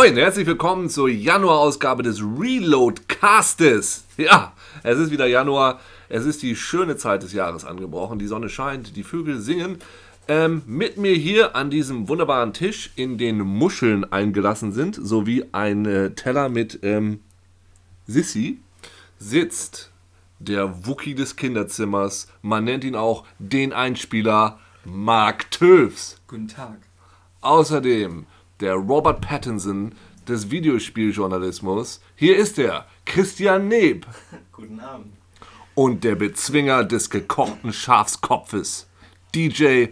Moin, herzlich willkommen zur Januarausgabe des Reload Castes. Ja, es ist wieder Januar. Es ist die schöne Zeit des Jahres angebrochen. Die Sonne scheint, die Vögel singen. Ähm, mit mir hier an diesem wunderbaren Tisch, in den Muscheln eingelassen sind, sowie ein äh, Teller mit ähm, Sissi, sitzt der Wookie des Kinderzimmers. Man nennt ihn auch den Einspieler Mark Tölfs. Guten Tag. Außerdem der Robert Pattinson des Videospieljournalismus. Hier ist er, Christian Neb. Guten Abend. Und der Bezwinger des gekochten Schafskopfes, DJ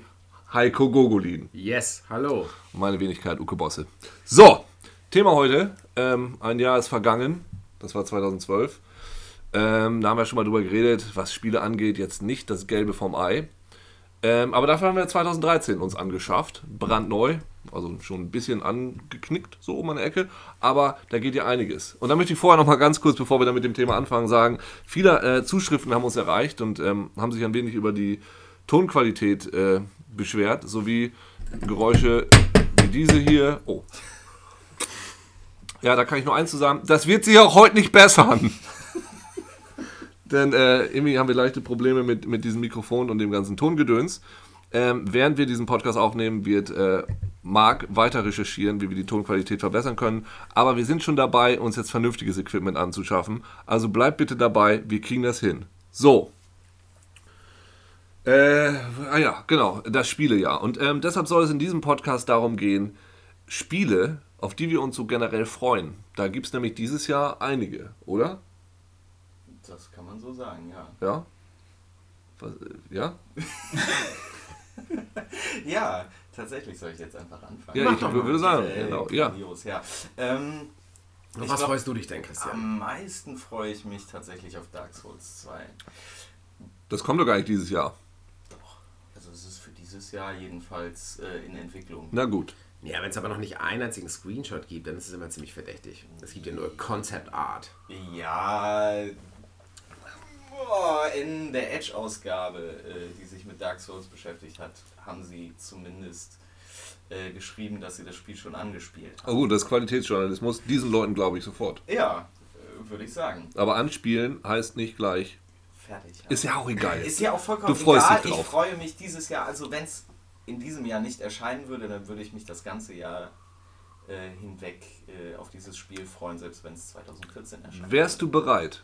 Heiko Gogolin. Yes, hallo. Meine Wenigkeit Uke Bosse. So, Thema heute. Ähm, ein Jahr ist vergangen. Das war 2012. Ähm, da haben wir schon mal drüber geredet, was Spiele angeht. Jetzt nicht das Gelbe vom Ei. Ähm, aber dafür haben wir 2013 uns angeschafft. Brandneu. Also schon ein bisschen angeknickt, so um eine Ecke. Aber da geht ja einiges. Und da möchte ich vorher noch mal ganz kurz, bevor wir dann mit dem Thema anfangen, sagen: Viele äh, Zuschriften haben uns erreicht und ähm, haben sich ein wenig über die Tonqualität äh, beschwert, sowie Geräusche wie diese hier. Oh. Ja, da kann ich nur eins zu sagen: Das wird sich auch heute nicht bessern. Denn äh, irgendwie haben wir leichte Probleme mit, mit diesem Mikrofon und dem ganzen Tongedöns. Ähm, während wir diesen Podcast aufnehmen, wird äh, Marc weiter recherchieren, wie wir die Tonqualität verbessern können. Aber wir sind schon dabei, uns jetzt vernünftiges Equipment anzuschaffen. Also bleibt bitte dabei, wir kriegen das hin. So. Äh, ah ja, genau, das Spielejahr. Und ähm, deshalb soll es in diesem Podcast darum gehen, Spiele, auf die wir uns so generell freuen. Da gibt es nämlich dieses Jahr einige, oder? Das kann man so sagen, ja. Ja? Was, äh, ja? Ja, tatsächlich soll ich jetzt einfach anfangen. Ja, ich würde sagen, Äh, genau, ja. ja. Ähm, was glaub- freust du dich denn, Christian? am meisten freue ich mich tatsächlich auf Dark Souls 2. Das kommt doch gar nicht dieses Jahr. Doch. Also es ist für dieses Jahr jedenfalls äh, in Entwicklung. Na gut. Ja, wenn es aber noch nicht einen einzigen Screenshot gibt, dann ist es immer ziemlich verdächtig. Es gibt ja nur Concept Art. Ja. In der Edge-Ausgabe, äh, die sich mit Dark Souls beschäftigt hat, haben sie zumindest äh, geschrieben, dass sie das Spiel schon angespielt Oh haben. gut, das ist Qualitätsjournalismus. Diesen Leuten glaube ich sofort. Ja, äh, würde ich sagen. Aber anspielen heißt nicht gleich. Fertig. Ist ja auch egal. Ist ja auch vollkommen Du freust egal. dich drauf. Ich freue mich dieses Jahr, also wenn es in diesem Jahr nicht erscheinen würde, dann würde ich mich das ganze Jahr äh, hinweg äh, auf dieses Spiel freuen, selbst wenn es 2014 erscheint. Wärst du bereit,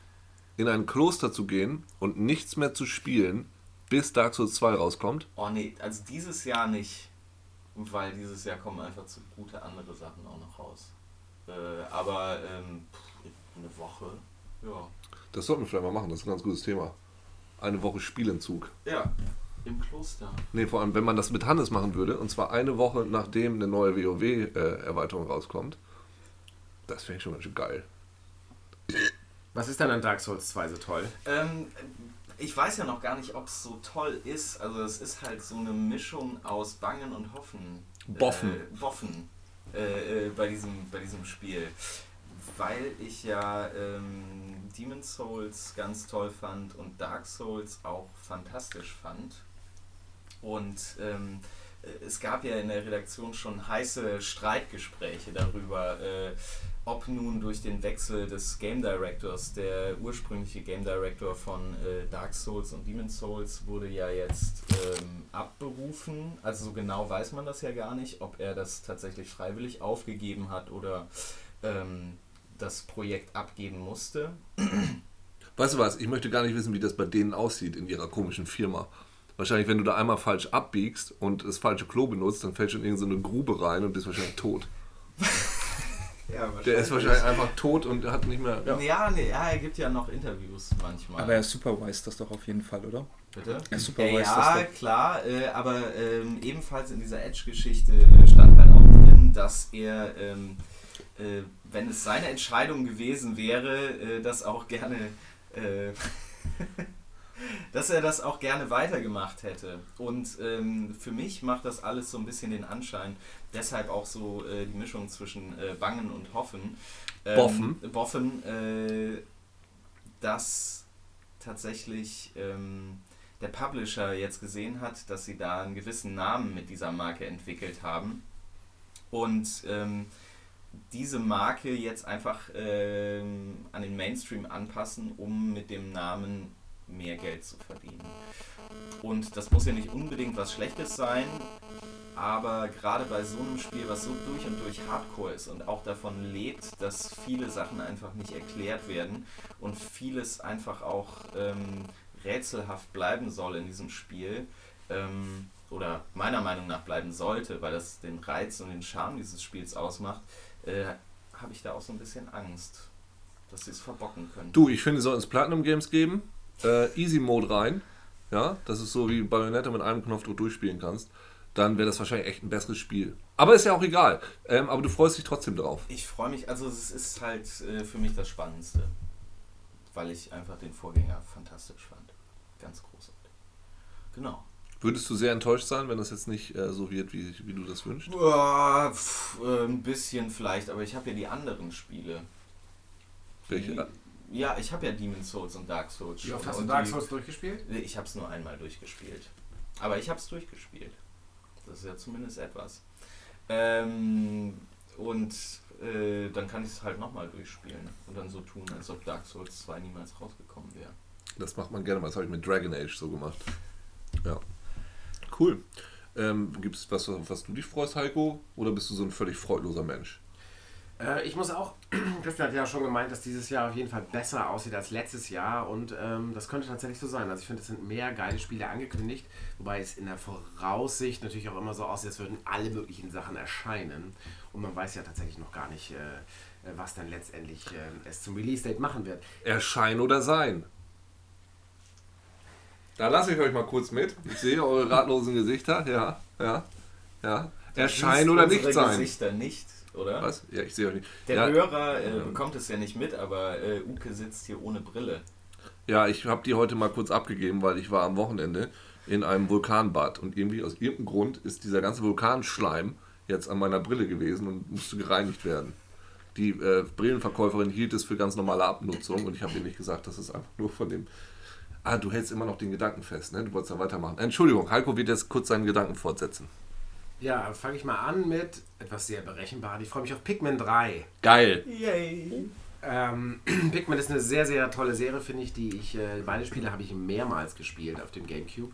in ein Kloster zu gehen und nichts mehr zu spielen, bis Dark Souls 2 rauskommt? Oh nee, also dieses Jahr nicht, weil dieses Jahr kommen einfach zu gute andere Sachen auch noch raus. Äh, aber ähm, eine Woche, ja. Das sollten wir vielleicht mal machen, das ist ein ganz gutes Thema. Eine Woche Spielentzug. Ja, im Kloster. Nee, vor allem, wenn man das mit Hannes machen würde, und zwar eine Woche nachdem eine neue WoW-Erweiterung rauskommt, das wäre schon ganz schön geil. Was ist denn an Dark Souls 2 so toll? Ähm, ich weiß ja noch gar nicht, ob es so toll ist. Also es ist halt so eine Mischung aus Bangen und Hoffen. Boffen. Äh, Boffen äh, äh, bei, diesem, bei diesem Spiel. Weil ich ja ähm, Demon's Souls ganz toll fand und Dark Souls auch fantastisch fand. Und ähm, äh, es gab ja in der Redaktion schon heiße Streitgespräche darüber, äh, ob nun durch den Wechsel des Game Directors, der ursprüngliche Game Director von äh, Dark Souls und Demon's Souls wurde ja jetzt ähm, abberufen. Also so genau weiß man das ja gar nicht, ob er das tatsächlich freiwillig aufgegeben hat oder ähm, das Projekt abgeben musste. Weißt du was, ich möchte gar nicht wissen, wie das bei denen aussieht in ihrer komischen Firma. Wahrscheinlich, wenn du da einmal falsch abbiegst und das falsche Klo benutzt, dann fällst du in irgendeine Grube rein und bist wahrscheinlich tot. Ja, Der ist wahrscheinlich einfach tot und hat nicht mehr. Ja. Ja, nee, ja, er gibt ja noch Interviews manchmal. Aber er supervised das doch auf jeden Fall, oder? Bitte? Er Ja, supervised ja das klar, äh, aber ähm, ebenfalls in dieser Edge-Geschichte äh, stand halt auch drin, dass er, ähm, äh, wenn es seine Entscheidung gewesen wäre, äh, das auch gerne, äh, dass er das auch gerne weitergemacht hätte. Und ähm, für mich macht das alles so ein bisschen den Anschein, deshalb auch so äh, die Mischung zwischen äh, Bangen und Hoffen. Ähm, Boffen. Boffen, äh, dass tatsächlich ähm, der Publisher jetzt gesehen hat, dass sie da einen gewissen Namen mit dieser Marke entwickelt haben und ähm, diese Marke jetzt einfach ähm, an den Mainstream anpassen, um mit dem Namen mehr Geld zu verdienen. Und das muss ja nicht unbedingt was Schlechtes sein, aber gerade bei so einem Spiel, was so durch und durch Hardcore ist und auch davon lebt, dass viele Sachen einfach nicht erklärt werden und vieles einfach auch ähm, rätselhaft bleiben soll in diesem Spiel, ähm, oder meiner Meinung nach bleiben sollte, weil das den Reiz und den Charme dieses Spiels ausmacht, äh, habe ich da auch so ein bisschen Angst, dass sie es verbocken können. Du, ich finde, es soll ins Platinum Games geben. Äh, Easy Mode rein. Ja, das ist so wie Bayonetta mit einem Knopfdruck durchspielen kannst. Dann wäre das wahrscheinlich echt ein besseres Spiel. Aber ist ja auch egal. Ähm, aber du freust dich trotzdem drauf. Ich freue mich, also es ist halt äh, für mich das Spannendste. Weil ich einfach den Vorgänger fantastisch fand. Ganz großartig. Genau. Würdest du sehr enttäuscht sein, wenn das jetzt nicht äh, so wird, wie, wie du das wünschst? Uah, pf, äh, ein bisschen vielleicht, aber ich habe ja die anderen Spiele. Welche? Die, ja, ich habe ja Demon's Souls und Dark Souls Wie oft schon. hast du Und Dark die- Souls durchgespielt? Nee, Ich habe es nur einmal durchgespielt. Aber ich habe es durchgespielt. Das ist ja zumindest etwas. Ähm, und äh, dann kann ich es halt nochmal durchspielen und dann so tun, als ob Dark Souls 2 niemals rausgekommen wäre. Das macht man gerne mal. Das habe ich mit Dragon Age so gemacht. Ja. Cool. Ähm, Gibt es was, auf was du dich freust, Heiko? Oder bist du so ein völlig freudloser Mensch? Äh, ich muss auch, Christian hat ja schon gemeint, dass dieses Jahr auf jeden Fall besser aussieht als letztes Jahr und ähm, das könnte tatsächlich so sein. Also ich finde, es sind mehr geile Spiele angekündigt, wobei es in der Voraussicht natürlich auch immer so aussieht, als würden alle möglichen Sachen erscheinen und man weiß ja tatsächlich noch gar nicht, äh, äh, was dann letztendlich äh, es zum Release-Date machen wird. Erscheinen oder sein? Da lasse ich euch mal kurz mit. Ich sehe eure ratlosen Gesichter. Ja, ja, ja. Erscheinen oder nicht sein. Gesichter nicht, oder? Was? Ja, ich sehe euch nicht. Der ja, Hörer äh, bekommt es ja nicht mit, aber äh, Uke sitzt hier ohne Brille. ja, ich habe die heute mal kurz abgegeben, weil ich war am Wochenende in einem Vulkanbad und irgendwie aus irgendeinem Grund ist dieser ganze Vulkanschleim jetzt an meiner Brille gewesen und musste gereinigt werden. Die äh, Brillenverkäuferin hielt es für ganz normale Abnutzung und ich habe ihr nicht gesagt, dass es einfach nur von dem. Ah, du hältst immer noch den Gedanken fest, ne? Du wolltest da weitermachen. Entschuldigung, Heiko wird jetzt kurz seinen Gedanken fortsetzen. Ja, fange ich mal an mit etwas sehr berechenbar. Ich freue mich auf Pikmin 3. Geil. Yay! Ähm, Pikmin ist eine sehr, sehr tolle Serie, finde ich, die ich, äh, beide Spiele habe ich mehrmals gespielt auf dem Gamecube.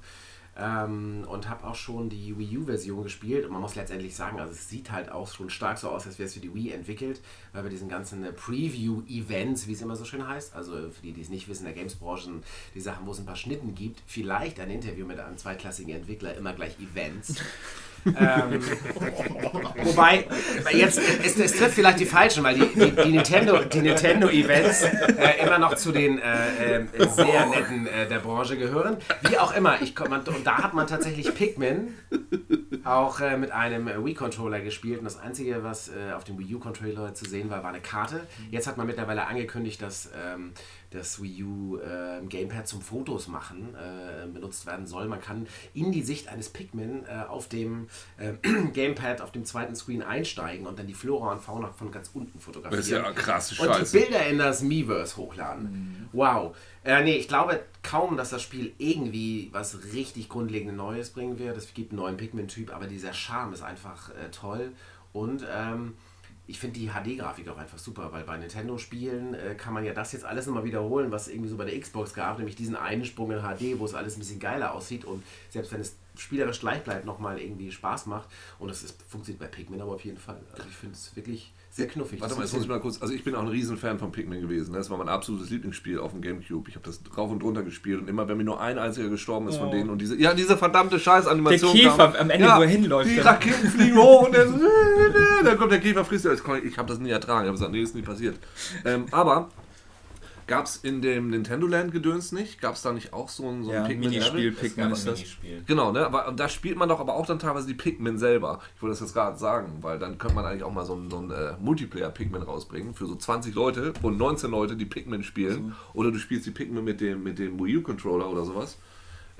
Ähm, und habe auch schon die Wii U-Version gespielt. Und man muss letztendlich sagen, also es sieht halt auch schon stark so aus, als wäre es für die Wii entwickelt, weil bei diesen ganzen äh, Preview-Events, wie es immer so schön heißt, also für die, die es nicht wissen, in der Games-Branche, die Sachen, wo es ein paar Schnitten gibt, vielleicht ein Interview mit einem zweitklassigen Entwickler, immer gleich Events. ähm, wobei, jetzt, es, es trifft vielleicht die Falschen, weil die, die, die Nintendo, die Nintendo-Events äh, immer noch zu den äh, äh, sehr netten äh, der Branche gehören. Wie auch immer, ich, man, und da hat man tatsächlich Pikmin auch äh, mit einem Wii-Controller gespielt. Und das Einzige, was äh, auf dem Wii U-Controller zu sehen war, war eine Karte. Jetzt hat man mittlerweile angekündigt, dass ähm, das Wii U äh, Gamepad zum Fotos machen äh, benutzt werden soll. Man kann in die Sicht eines Pikmin äh, auf dem äh, Gamepad auf dem zweiten Screen einsteigen und dann die Flora und Fauna von ganz unten fotografieren. Das ist ja krasse Und die Scheiße. Bilder in das Miiverse hochladen. Wow. Äh, nee, ich glaube kaum, dass das Spiel irgendwie was richtig grundlegend Neues bringen wird. Es gibt einen neuen Pikmin-Typ, aber dieser Charme ist einfach äh, toll. Und ähm, ich finde die HD-Grafik auch einfach super, weil bei Nintendo-Spielen äh, kann man ja das jetzt alles nochmal wiederholen, was irgendwie so bei der Xbox gab, nämlich diesen einen Sprung in HD, wo es alles ein bisschen geiler aussieht und selbst wenn es spielerisch gleich bleibt, nochmal irgendwie Spaß macht. Und das ist, funktioniert bei Pikmin aber auf jeden Fall. Also ich finde es wirklich sehr knuffig. Warte mal, jetzt muss ich mal kurz. Also, ich bin auch ein Riesenfan von Pikmin gewesen. ne? Das war mein absolutes Lieblingsspiel auf dem Gamecube. Ich habe das rauf und runter gespielt und immer, wenn mir nur ein einziger gestorben ist von Oh. denen und diese, ja, diese verdammte Der Scheißanimation. Käfer kam. am Ende, ja, wo er hinläuft. Die dann. Raketen fliegen hoch und dann, dann kommt der Käfer, frisst alles. Ich habe das nie ertragen. Ich habe gesagt, nee, ist nie passiert. Ähm, aber gab es in dem Nintendo Land Gedöns nicht? Gab es da nicht auch so ein, so ein Ja, Pikmin Minispiel. Pikmin ist das. Minispiel. Genau, ne? Aber da spielt man doch aber auch dann teilweise die Pikmin selber. Ich wollte das jetzt gerade sagen, weil dann könnte man eigentlich auch mal so ein, so ein äh, Multiplayer-Pikmin rausbringen für so 20 Leute und 19 Leute, die Pikmin spielen. Oder du spielst die Pikmin mit dem, mit dem Wii U-Controller oder sowas.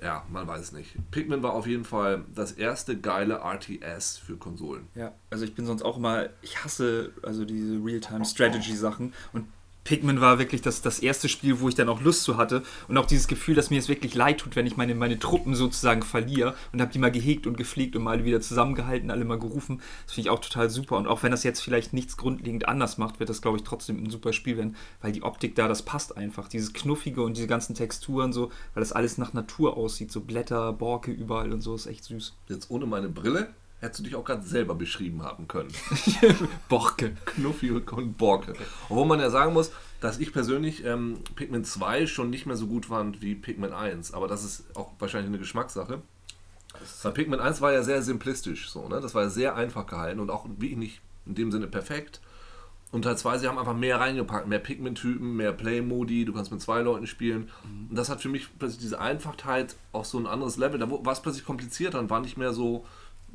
Ja, man weiß es nicht. Pikmin war auf jeden Fall das erste geile RTS für Konsolen. Ja, also ich bin sonst auch immer, ich hasse also diese Real-Time-Strategy-Sachen und Pikmin war wirklich das, das erste Spiel, wo ich dann auch Lust zu hatte und auch dieses Gefühl, dass mir es wirklich leid tut, wenn ich meine, meine Truppen sozusagen verliere und habe die mal gehegt und gepflegt und mal wieder zusammengehalten, alle mal gerufen. Das finde ich auch total super und auch wenn das jetzt vielleicht nichts grundlegend anders macht, wird das glaube ich trotzdem ein super Spiel werden, weil die Optik da, das passt einfach. Dieses Knuffige und diese ganzen Texturen so, weil das alles nach Natur aussieht, so Blätter, Borke überall und so, ist echt süß. Jetzt ohne meine Brille hättest du dich auch gerade selber beschrieben haben können. Borke. Knuffi und Borke. Obwohl man ja sagen muss, dass ich persönlich ähm, Pikmin 2 schon nicht mehr so gut fand wie Pikmin 1. Aber das ist auch wahrscheinlich eine Geschmackssache. Weil Pikmin 1 war ja sehr simplistisch, so, ne? Das war ja sehr einfach gehalten und auch wie nicht in dem Sinne perfekt. Und Teil 2, sie haben einfach mehr reingepackt, mehr Pikmin-Typen, mehr Play-Modi, du kannst mit zwei Leuten spielen. Und das hat für mich plötzlich diese Einfachheit auf so ein anderes Level. Da war es plötzlich komplizierter und war nicht mehr so,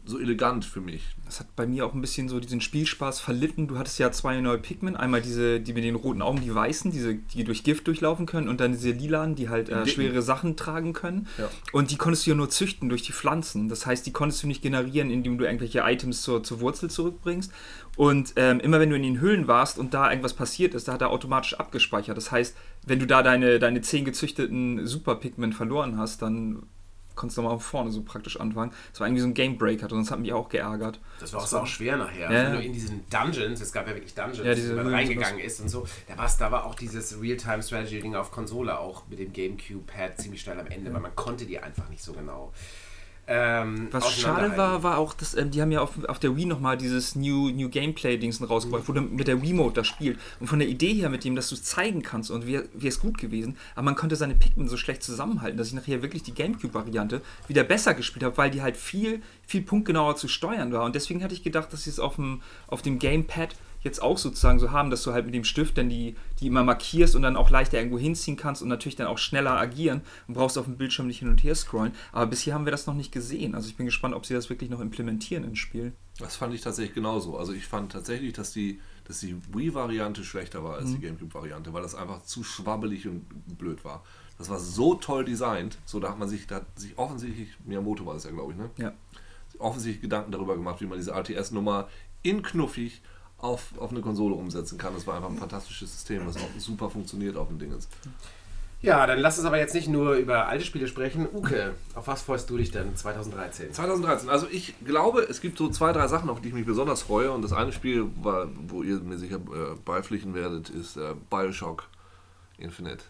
so elegant für mich. Das hat bei mir auch ein bisschen so diesen Spielspaß verlitten. Du hattest ja zwei neue Pikmin. Einmal diese, die mit den roten Augen, die weißen, diese, die durch Gift durchlaufen können. Und dann diese lilanen, die halt äh, schwere Sachen tragen können. Ja. Und die konntest du ja nur züchten durch die Pflanzen. Das heißt, die konntest du nicht generieren, indem du irgendwelche Items zur, zur Wurzel zurückbringst. Und ähm, immer wenn du in den Höhlen warst und da irgendwas passiert ist, da hat er automatisch abgespeichert. Das heißt, wenn du da deine, deine zehn gezüchteten Super-Pikmin verloren hast, dann konntest du mal vorne so praktisch anfangen. Das war irgendwie so ein Game Breaker, sonst hat mich auch geärgert. Das war auch, so auch schwer nachher. Ja. Wenn du in diesen Dungeons, es gab ja wirklich Dungeons, Ja, diese wo man reingegangen ist und so, da, war's, da war auch dieses Real-Time-Strategy-Ding auf Konsole auch mit dem GameCube-Pad ziemlich schnell am Ende, weil man konnte die einfach nicht so genau. Ähm, Was schade war, war auch, dass ähm, die haben ja auf, auf der Wii nochmal dieses New, New Gameplay-Dings rausgebracht, wo du mit der Wii-Mode das spielt. Und von der Idee her mit dem, dass du es zeigen kannst und wäre es gut gewesen, aber man konnte seine Pikmin so schlecht zusammenhalten, dass ich nachher wirklich die Gamecube-Variante wieder besser gespielt habe, weil die halt viel, viel punktgenauer zu steuern war. Und deswegen hatte ich gedacht, dass sie es auf dem, auf dem Gamepad jetzt auch sozusagen so haben, dass du halt mit dem Stift dann die, die immer markierst und dann auch leichter irgendwo hinziehen kannst und natürlich dann auch schneller agieren und brauchst auf dem Bildschirm nicht hin und her scrollen. Aber bisher haben wir das noch nicht gesehen. Also ich bin gespannt, ob sie das wirklich noch implementieren ins Spiel. Das fand ich tatsächlich genauso. Also ich fand tatsächlich, dass die, dass die Wii-Variante schlechter war als die Gamecube-Variante, weil das einfach zu schwabbelig und blöd war. Das war so toll designt, so da hat man sich, da hat sich offensichtlich, Miyamoto war das ja, glaube ich, ne? Ja. Offensichtlich Gedanken darüber gemacht, wie man diese RTS-Nummer in knuffig auf, auf eine Konsole umsetzen kann. Das war einfach ein fantastisches System, was auch super funktioniert auf dem Dingens. Ja, dann lass uns aber jetzt nicht nur über alte Spiele sprechen. Uke, auf was freust du dich denn 2013? 2013. Also ich glaube, es gibt so zwei, drei Sachen, auf die ich mich besonders freue. Und das eine Spiel, war, wo ihr mir sicher äh, beipflichten werdet, ist äh, Bioshock Infinite.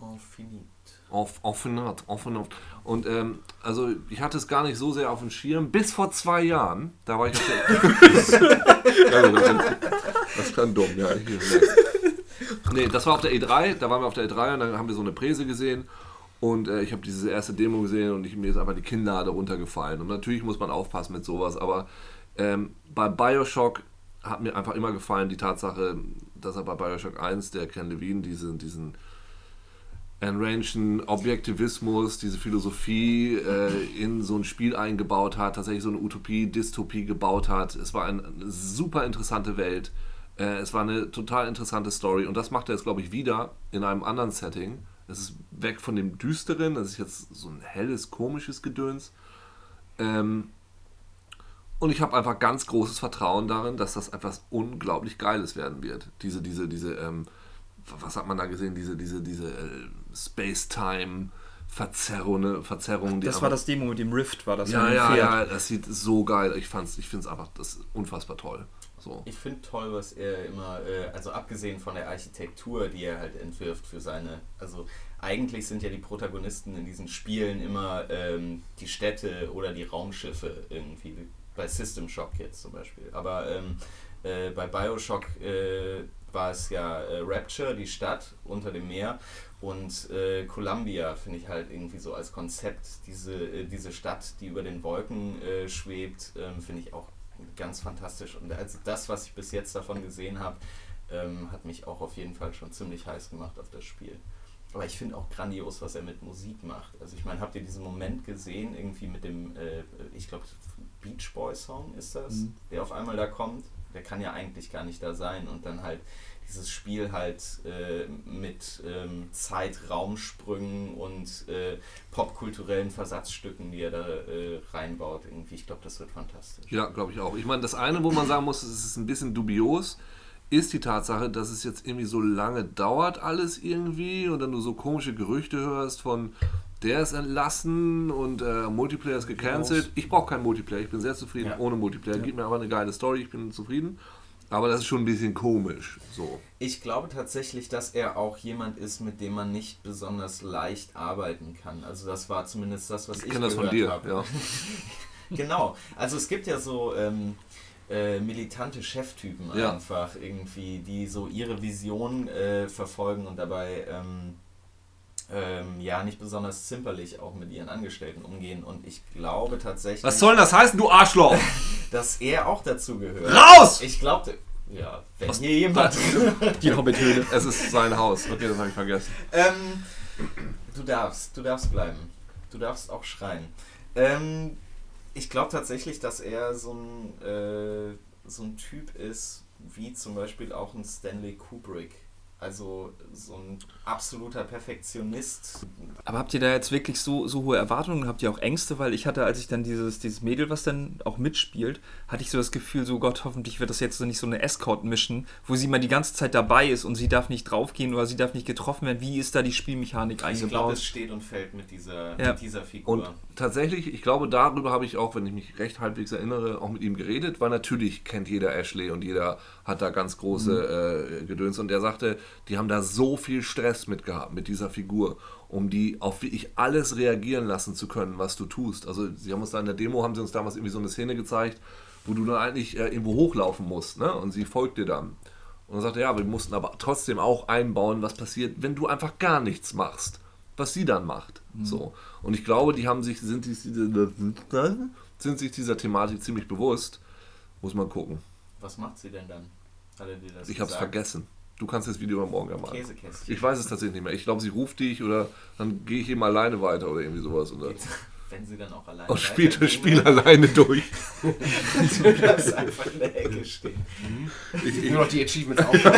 Infinite. Auf, Infinite, Infinite. Und ähm, also ich hatte es gar nicht so sehr auf dem Schirm, bis vor zwei Jahren. Da war ich auf der... also, das, kann dumm, ja. Nee, das war auf der E3, da waren wir auf der E3 und dann haben wir so eine Präse gesehen. Und äh, ich habe diese erste Demo gesehen und ich, mir ist einfach die Kinnlade runtergefallen. Und natürlich muss man aufpassen mit sowas, aber ähm, bei Bioshock hat mir einfach immer gefallen die Tatsache, dass er bei Bioshock 1, der Ken Levine, diesen, diesen enrangen Objektivismus, diese Philosophie äh, in so ein Spiel eingebaut hat, tatsächlich so eine Utopie, Dystopie gebaut hat. Es war ein- eine super interessante Welt. Äh, es war eine total interessante Story und das macht er jetzt, glaube ich, wieder in einem anderen Setting. Es ist weg von dem Düsteren, das ist jetzt so ein helles, komisches Gedöns. Ähm, und ich habe einfach ganz großes Vertrauen darin, dass das etwas unglaublich Geiles werden wird. Diese, diese, diese, ähm, was hat man da gesehen? Diese, diese, diese äh, Space-Time-Verzerrungen, Verzerrungen, die Das war das Demo mit dem Rift, war das ja, ja, ja, das sieht so geil. Ich fand's, ich finde es einfach das ist unfassbar toll. So. Ich finde toll, was er immer, äh, also abgesehen von der Architektur, die er halt entwirft für seine, also eigentlich sind ja die Protagonisten in diesen Spielen immer ähm, die Städte oder die Raumschiffe irgendwie, wie bei System Shock jetzt zum Beispiel. Aber ähm, äh, bei Bioshock äh, war es ja äh, Rapture, die Stadt unter dem Meer. Und äh, Columbia finde ich halt irgendwie so als Konzept, diese, äh, diese Stadt, die über den Wolken äh, schwebt, ähm, finde ich auch ganz fantastisch. Und also das, was ich bis jetzt davon gesehen habe, ähm, hat mich auch auf jeden Fall schon ziemlich heiß gemacht auf das Spiel. Aber ich finde auch grandios, was er mit Musik macht. Also ich meine, habt ihr diesen Moment gesehen, irgendwie mit dem, äh, ich glaube, Beach Boy Song ist das, Mhm. der auf einmal da kommt? Der kann ja eigentlich gar nicht da sein. Und dann halt dieses Spiel halt äh, mit ähm, Zeit-Raumsprüngen und äh, popkulturellen Versatzstücken, die er da äh, reinbaut. Irgendwie, ich glaube, das wird fantastisch. Ja, glaube ich auch. Ich meine, das eine, wo man sagen muss, es ist ein bisschen dubios, ist die Tatsache, dass es jetzt irgendwie so lange dauert alles irgendwie und dann du so komische Gerüchte hörst von der ist entlassen und äh, Multiplayer ist gecancelt. Ich brauche keinen Multiplayer, ich bin sehr zufrieden Ja. ohne Multiplayer. Gibt mir aber eine geile Story, ich bin zufrieden. Aber das ist schon ein bisschen komisch. So. Ich glaube tatsächlich, dass er auch jemand ist, mit dem man nicht besonders leicht arbeiten kann. Also das war zumindest das, was ich, Ich kenne das von gehört dir. habe. Ja. Genau. Also es gibt ja so ähm, äh, militante Cheftypen Ja. einfach irgendwie, die so ihre Vision äh, verfolgen und dabei ähm, ähm, ja nicht besonders zimperlich auch mit ihren Angestellten umgehen. Und ich glaube tatsächlich, Was soll denn das heißen, du Arschloch? dass er auch dazu gehört. Raus! Ich glaube, ja, wenn hier jemand Die Hobbit-Höhle. Es ist sein Haus. Okay, das habe ich vergessen. Ähm, du darfst, du darfst bleiben. Du darfst auch schreien. Ähm, ich glaube tatsächlich, dass er so ein, äh, so ein Typ ist, wie zum Beispiel auch ein Stanley Kubrick. Also so ein absoluter Perfektionist. Aber habt ihr da jetzt wirklich so, so hohe Erwartungen? Habt ihr auch Ängste? Weil ich hatte, als ich dann dieses, dieses Mädel, was dann auch mitspielt, hatte ich so das Gefühl, so Gott, hoffentlich wird das jetzt so nicht so eine Escort-Mission, wo sie mal die ganze Zeit dabei ist und sie darf nicht draufgehen oder sie darf nicht getroffen werden. Wie ist da die Spielmechanik Ich glaube, eingebaut? es steht und fällt mit dieser, Ja. mit dieser Figur. Und tatsächlich, ich glaube, darüber habe ich auch, wenn ich mich recht halbwegs erinnere, auch mit ihm geredet, weil natürlich kennt jeder Ashley und jeder hat da ganz große äh, Gedöns. Und der sagte, die haben da so viel Stress mit gehabt, mit dieser Figur, um die auf wirklich alles reagieren lassen zu können, was du tust. Also sie haben uns da in der Demo, haben sie uns damals irgendwie so eine Szene gezeigt, wo du dann eigentlich äh, irgendwo hochlaufen musst, ne? Und sie folgt dir dann. Und dann sagte er, ja, wir mussten aber trotzdem auch einbauen, was passiert, wenn du einfach gar nichts machst. Was sie dann macht. So. Und ich glaube, die haben sich, sind, sich diese, sind sich dieser Thematik ziemlich bewusst. Muss man gucken. Was macht sie denn dann? Ich habe es vergessen. Du kannst das Video morgen ja machen. Käsekästchen. Ich weiß es tatsächlich nicht mehr. Ich glaube, sie ruft dich oder dann gehe ich eben alleine weiter oder irgendwie sowas. Oder Wenn sie dann auch alleine und spielt das Spiel alleine durch. Du bleibst einfach in der Ecke stehen. Ich, ich, Nur noch die Achievements aufbauen.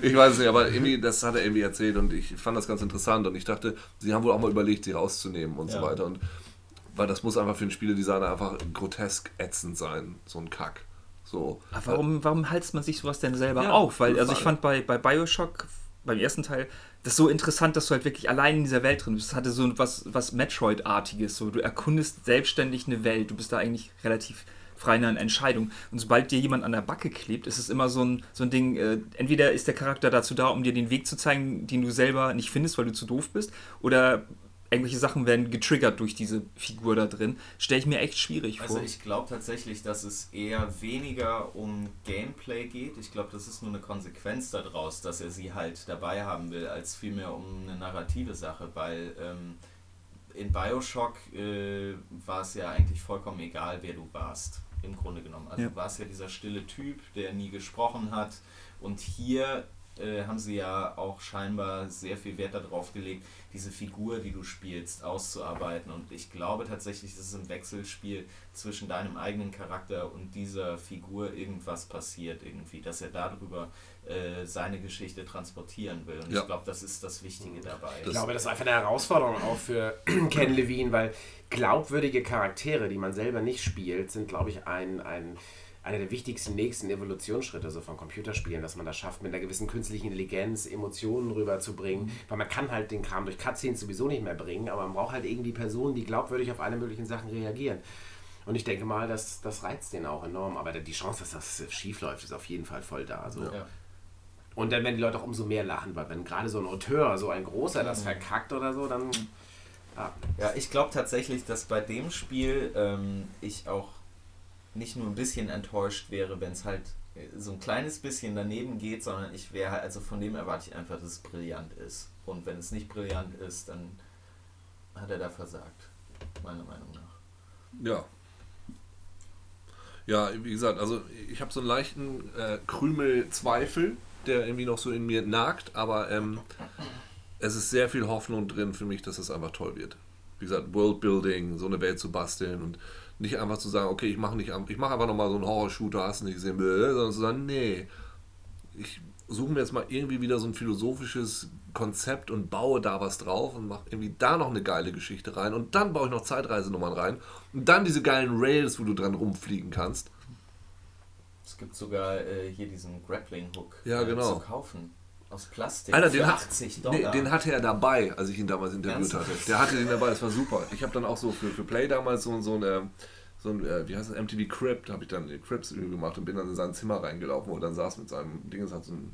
Ich weiß es nicht, aber irgendwie, das hat er irgendwie erzählt und ich fand das ganz interessant und ich dachte, sie haben wohl auch mal überlegt, sie rauszunehmen und so Ja. weiter. Und weil das muss einfach für einen Spieledesigner einfach grotesk ätzend sein, so ein Kack. So. Aber warum, warum halst man sich sowas denn selber Ja, auf? Weil, also ich fand bei, bei Bioshock, beim ersten Teil, das so interessant, dass du halt wirklich allein in dieser Welt drin bist. Es hatte so was, was Metroid-artiges. So, du erkundest selbstständig eine Welt. Du bist da eigentlich relativ frei in einer Entscheidung. Und sobald dir jemand an der Backe klebt, ist es immer so ein, so ein Ding, äh, entweder ist der Charakter dazu da, um dir den Weg zu zeigen, den du selber nicht findest, weil du zu doof bist, oder irgendwelche Sachen werden getriggert durch diese Figur da drin. Stelle ich mir echt schwierig vor. Also ich glaube tatsächlich, dass es eher weniger um Gameplay geht. Ich glaube, das ist nur eine Konsequenz daraus, dass er sie halt dabei haben will, als vielmehr um eine narrative Sache, weil ähm, in Bioshock äh, war es ja eigentlich vollkommen egal, wer du warst, im Grunde genommen. Also Ja. du warst ja dieser stille Typ, der nie gesprochen hat. Und hier äh, haben sie ja auch scheinbar sehr viel Wert darauf gelegt, diese Figur, die du spielst, auszuarbeiten. Und ich glaube tatsächlich, dass es im Wechselspiel zwischen deinem eigenen Charakter und dieser Figur irgendwas passiert irgendwie, dass er darüber äh, seine Geschichte transportieren will. Und Ja. ich glaube, das ist das Wichtige dabei. Ich glaube, das ist einfach eine Herausforderung auch für Ken Levine, weil glaubwürdige Charaktere, die man selber nicht spielt, sind, glaube ich, ein, ein, einer der wichtigsten nächsten Evolutionsschritte so von Computerspielen, dass man das schafft, mit einer gewissen künstlichen Intelligenz Emotionen rüberzubringen. Weil man kann halt den Kram durch Cutscenes sowieso nicht mehr bringen, aber man braucht halt irgendwie Personen, die glaubwürdig auf alle möglichen Sachen reagieren. Und ich denke mal, das, das reizt den auch enorm. Aber die Chance, dass das schief läuft, ist auf jeden Fall voll da. Also, Ja. und dann werden die Leute auch umso mehr lachen, weil wenn gerade so ein Auteur, so ein großer, das verkackt oder so, dann. Ah, Ja, ich glaube tatsächlich, dass bei dem Spiel ähm, ich auch nicht nur ein bisschen enttäuscht wäre, wenn es halt äh, so ein kleines bisschen daneben geht, sondern ich wäre halt, also von dem erwarte ich einfach, dass es brillant ist. Und wenn es nicht brillant ist, dann hat er da versagt, meiner Meinung nach. Ja. Ja, wie gesagt, also ich habe so einen leichten äh, Krümel-Zweifel, der irgendwie noch so in mir nagt, aber ähm, es ist sehr viel Hoffnung drin für mich, dass es einfach toll wird. Wie gesagt, Worldbuilding, so eine Welt zu basteln und nicht einfach zu sagen, okay, ich mache nicht, ich mache einfach nochmal so einen Horror-Shooter, hast du nicht gesehen, sondern zu sagen, nee, ich suche mir jetzt mal irgendwie wieder so ein philosophisches Konzept und baue da was drauf und mache irgendwie da noch eine geile Geschichte rein und dann baue ich noch Zeitreisenummern rein und dann diese geilen Rails, wo du dran rumfliegen kannst. Es gibt sogar äh, hier diesen Grappling Hook Ja, äh, genau. zu kaufen. Aus Plastik. Alter, den, hat, 80 nee, Dollar. den hatte er dabei, als ich ihn damals interviewt Ernsthaft? hatte. Der hatte den dabei, das war super. Ich habe dann auch so für, für Play damals so, so ein, so ein äh, wie heißt das, MTV da habe ich dann Cribs gemacht und bin dann in sein Zimmer reingelaufen, wo er dann saß mit seinem Ding, hat so ein,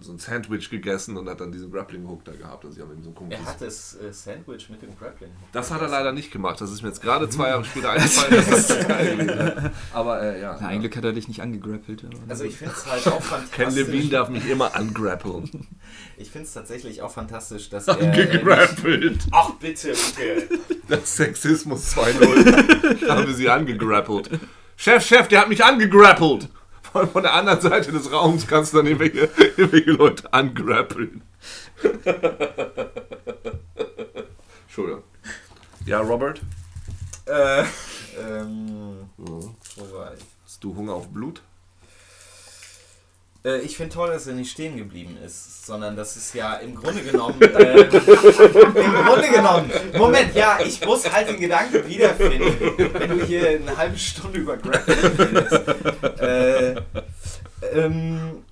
so ein, Sandwich gegessen und hat dann diesen Grappling Hook da gehabt. Also sie haben ihm so ein komisches er hat das äh, Sandwich mit dem Grappling Hook. das hat er leider nicht gemacht. Das ist mir jetzt gerade zwei Jahre später eingefallen. Das ist geil gewesen. Aber äh, ja. Na, eigentlich hat er dich nicht angegrappelt. Also ich finde es halt auch Ken fantastisch. Levine darf mich immer angrappeln. Ich finde es tatsächlich auch fantastisch, dass er... äh, Angegrappelt. Ach bitte, bitte. Das Sexismus 2.0. haben wir sie angegrappelt. Chef, Chef, der hat mich angegrappelt. Von, von der anderen Seite des Raums kannst du dann irgendwelche, irgendwelche Leute angrappeln. Entschuldigung. Ja, Robert? äh, ähm, wo war ich? Hast du Hunger auf Blut? Äh, ich finde toll, dass er nicht stehen geblieben ist, sondern das ist ja im Grunde genommen. Äh, Im Grunde genommen. Moment, ja, ich muss halt den Gedanken wiederfinden, wenn du hier eine halbe Stunde über Grappling redest. Äh, ähm,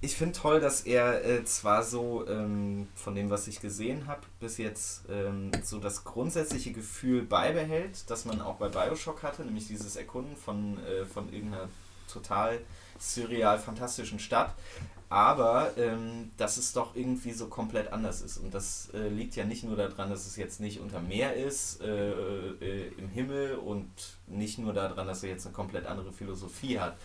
ich finde toll, dass er äh, zwar so ähm, von dem, was ich gesehen habe, bis jetzt ähm, so das grundsätzliche Gefühl beibehält, das man auch bei Bioshock hatte, nämlich dieses Erkunden von, äh, von irgendeiner total surreal fantastischen Stadt. Aber ähm, dass es doch irgendwie so komplett anders ist. Und das äh, liegt ja nicht nur daran, dass es jetzt nicht unter Meer ist, äh, äh, im Himmel und nicht nur daran, dass er jetzt eine komplett andere Philosophie hat,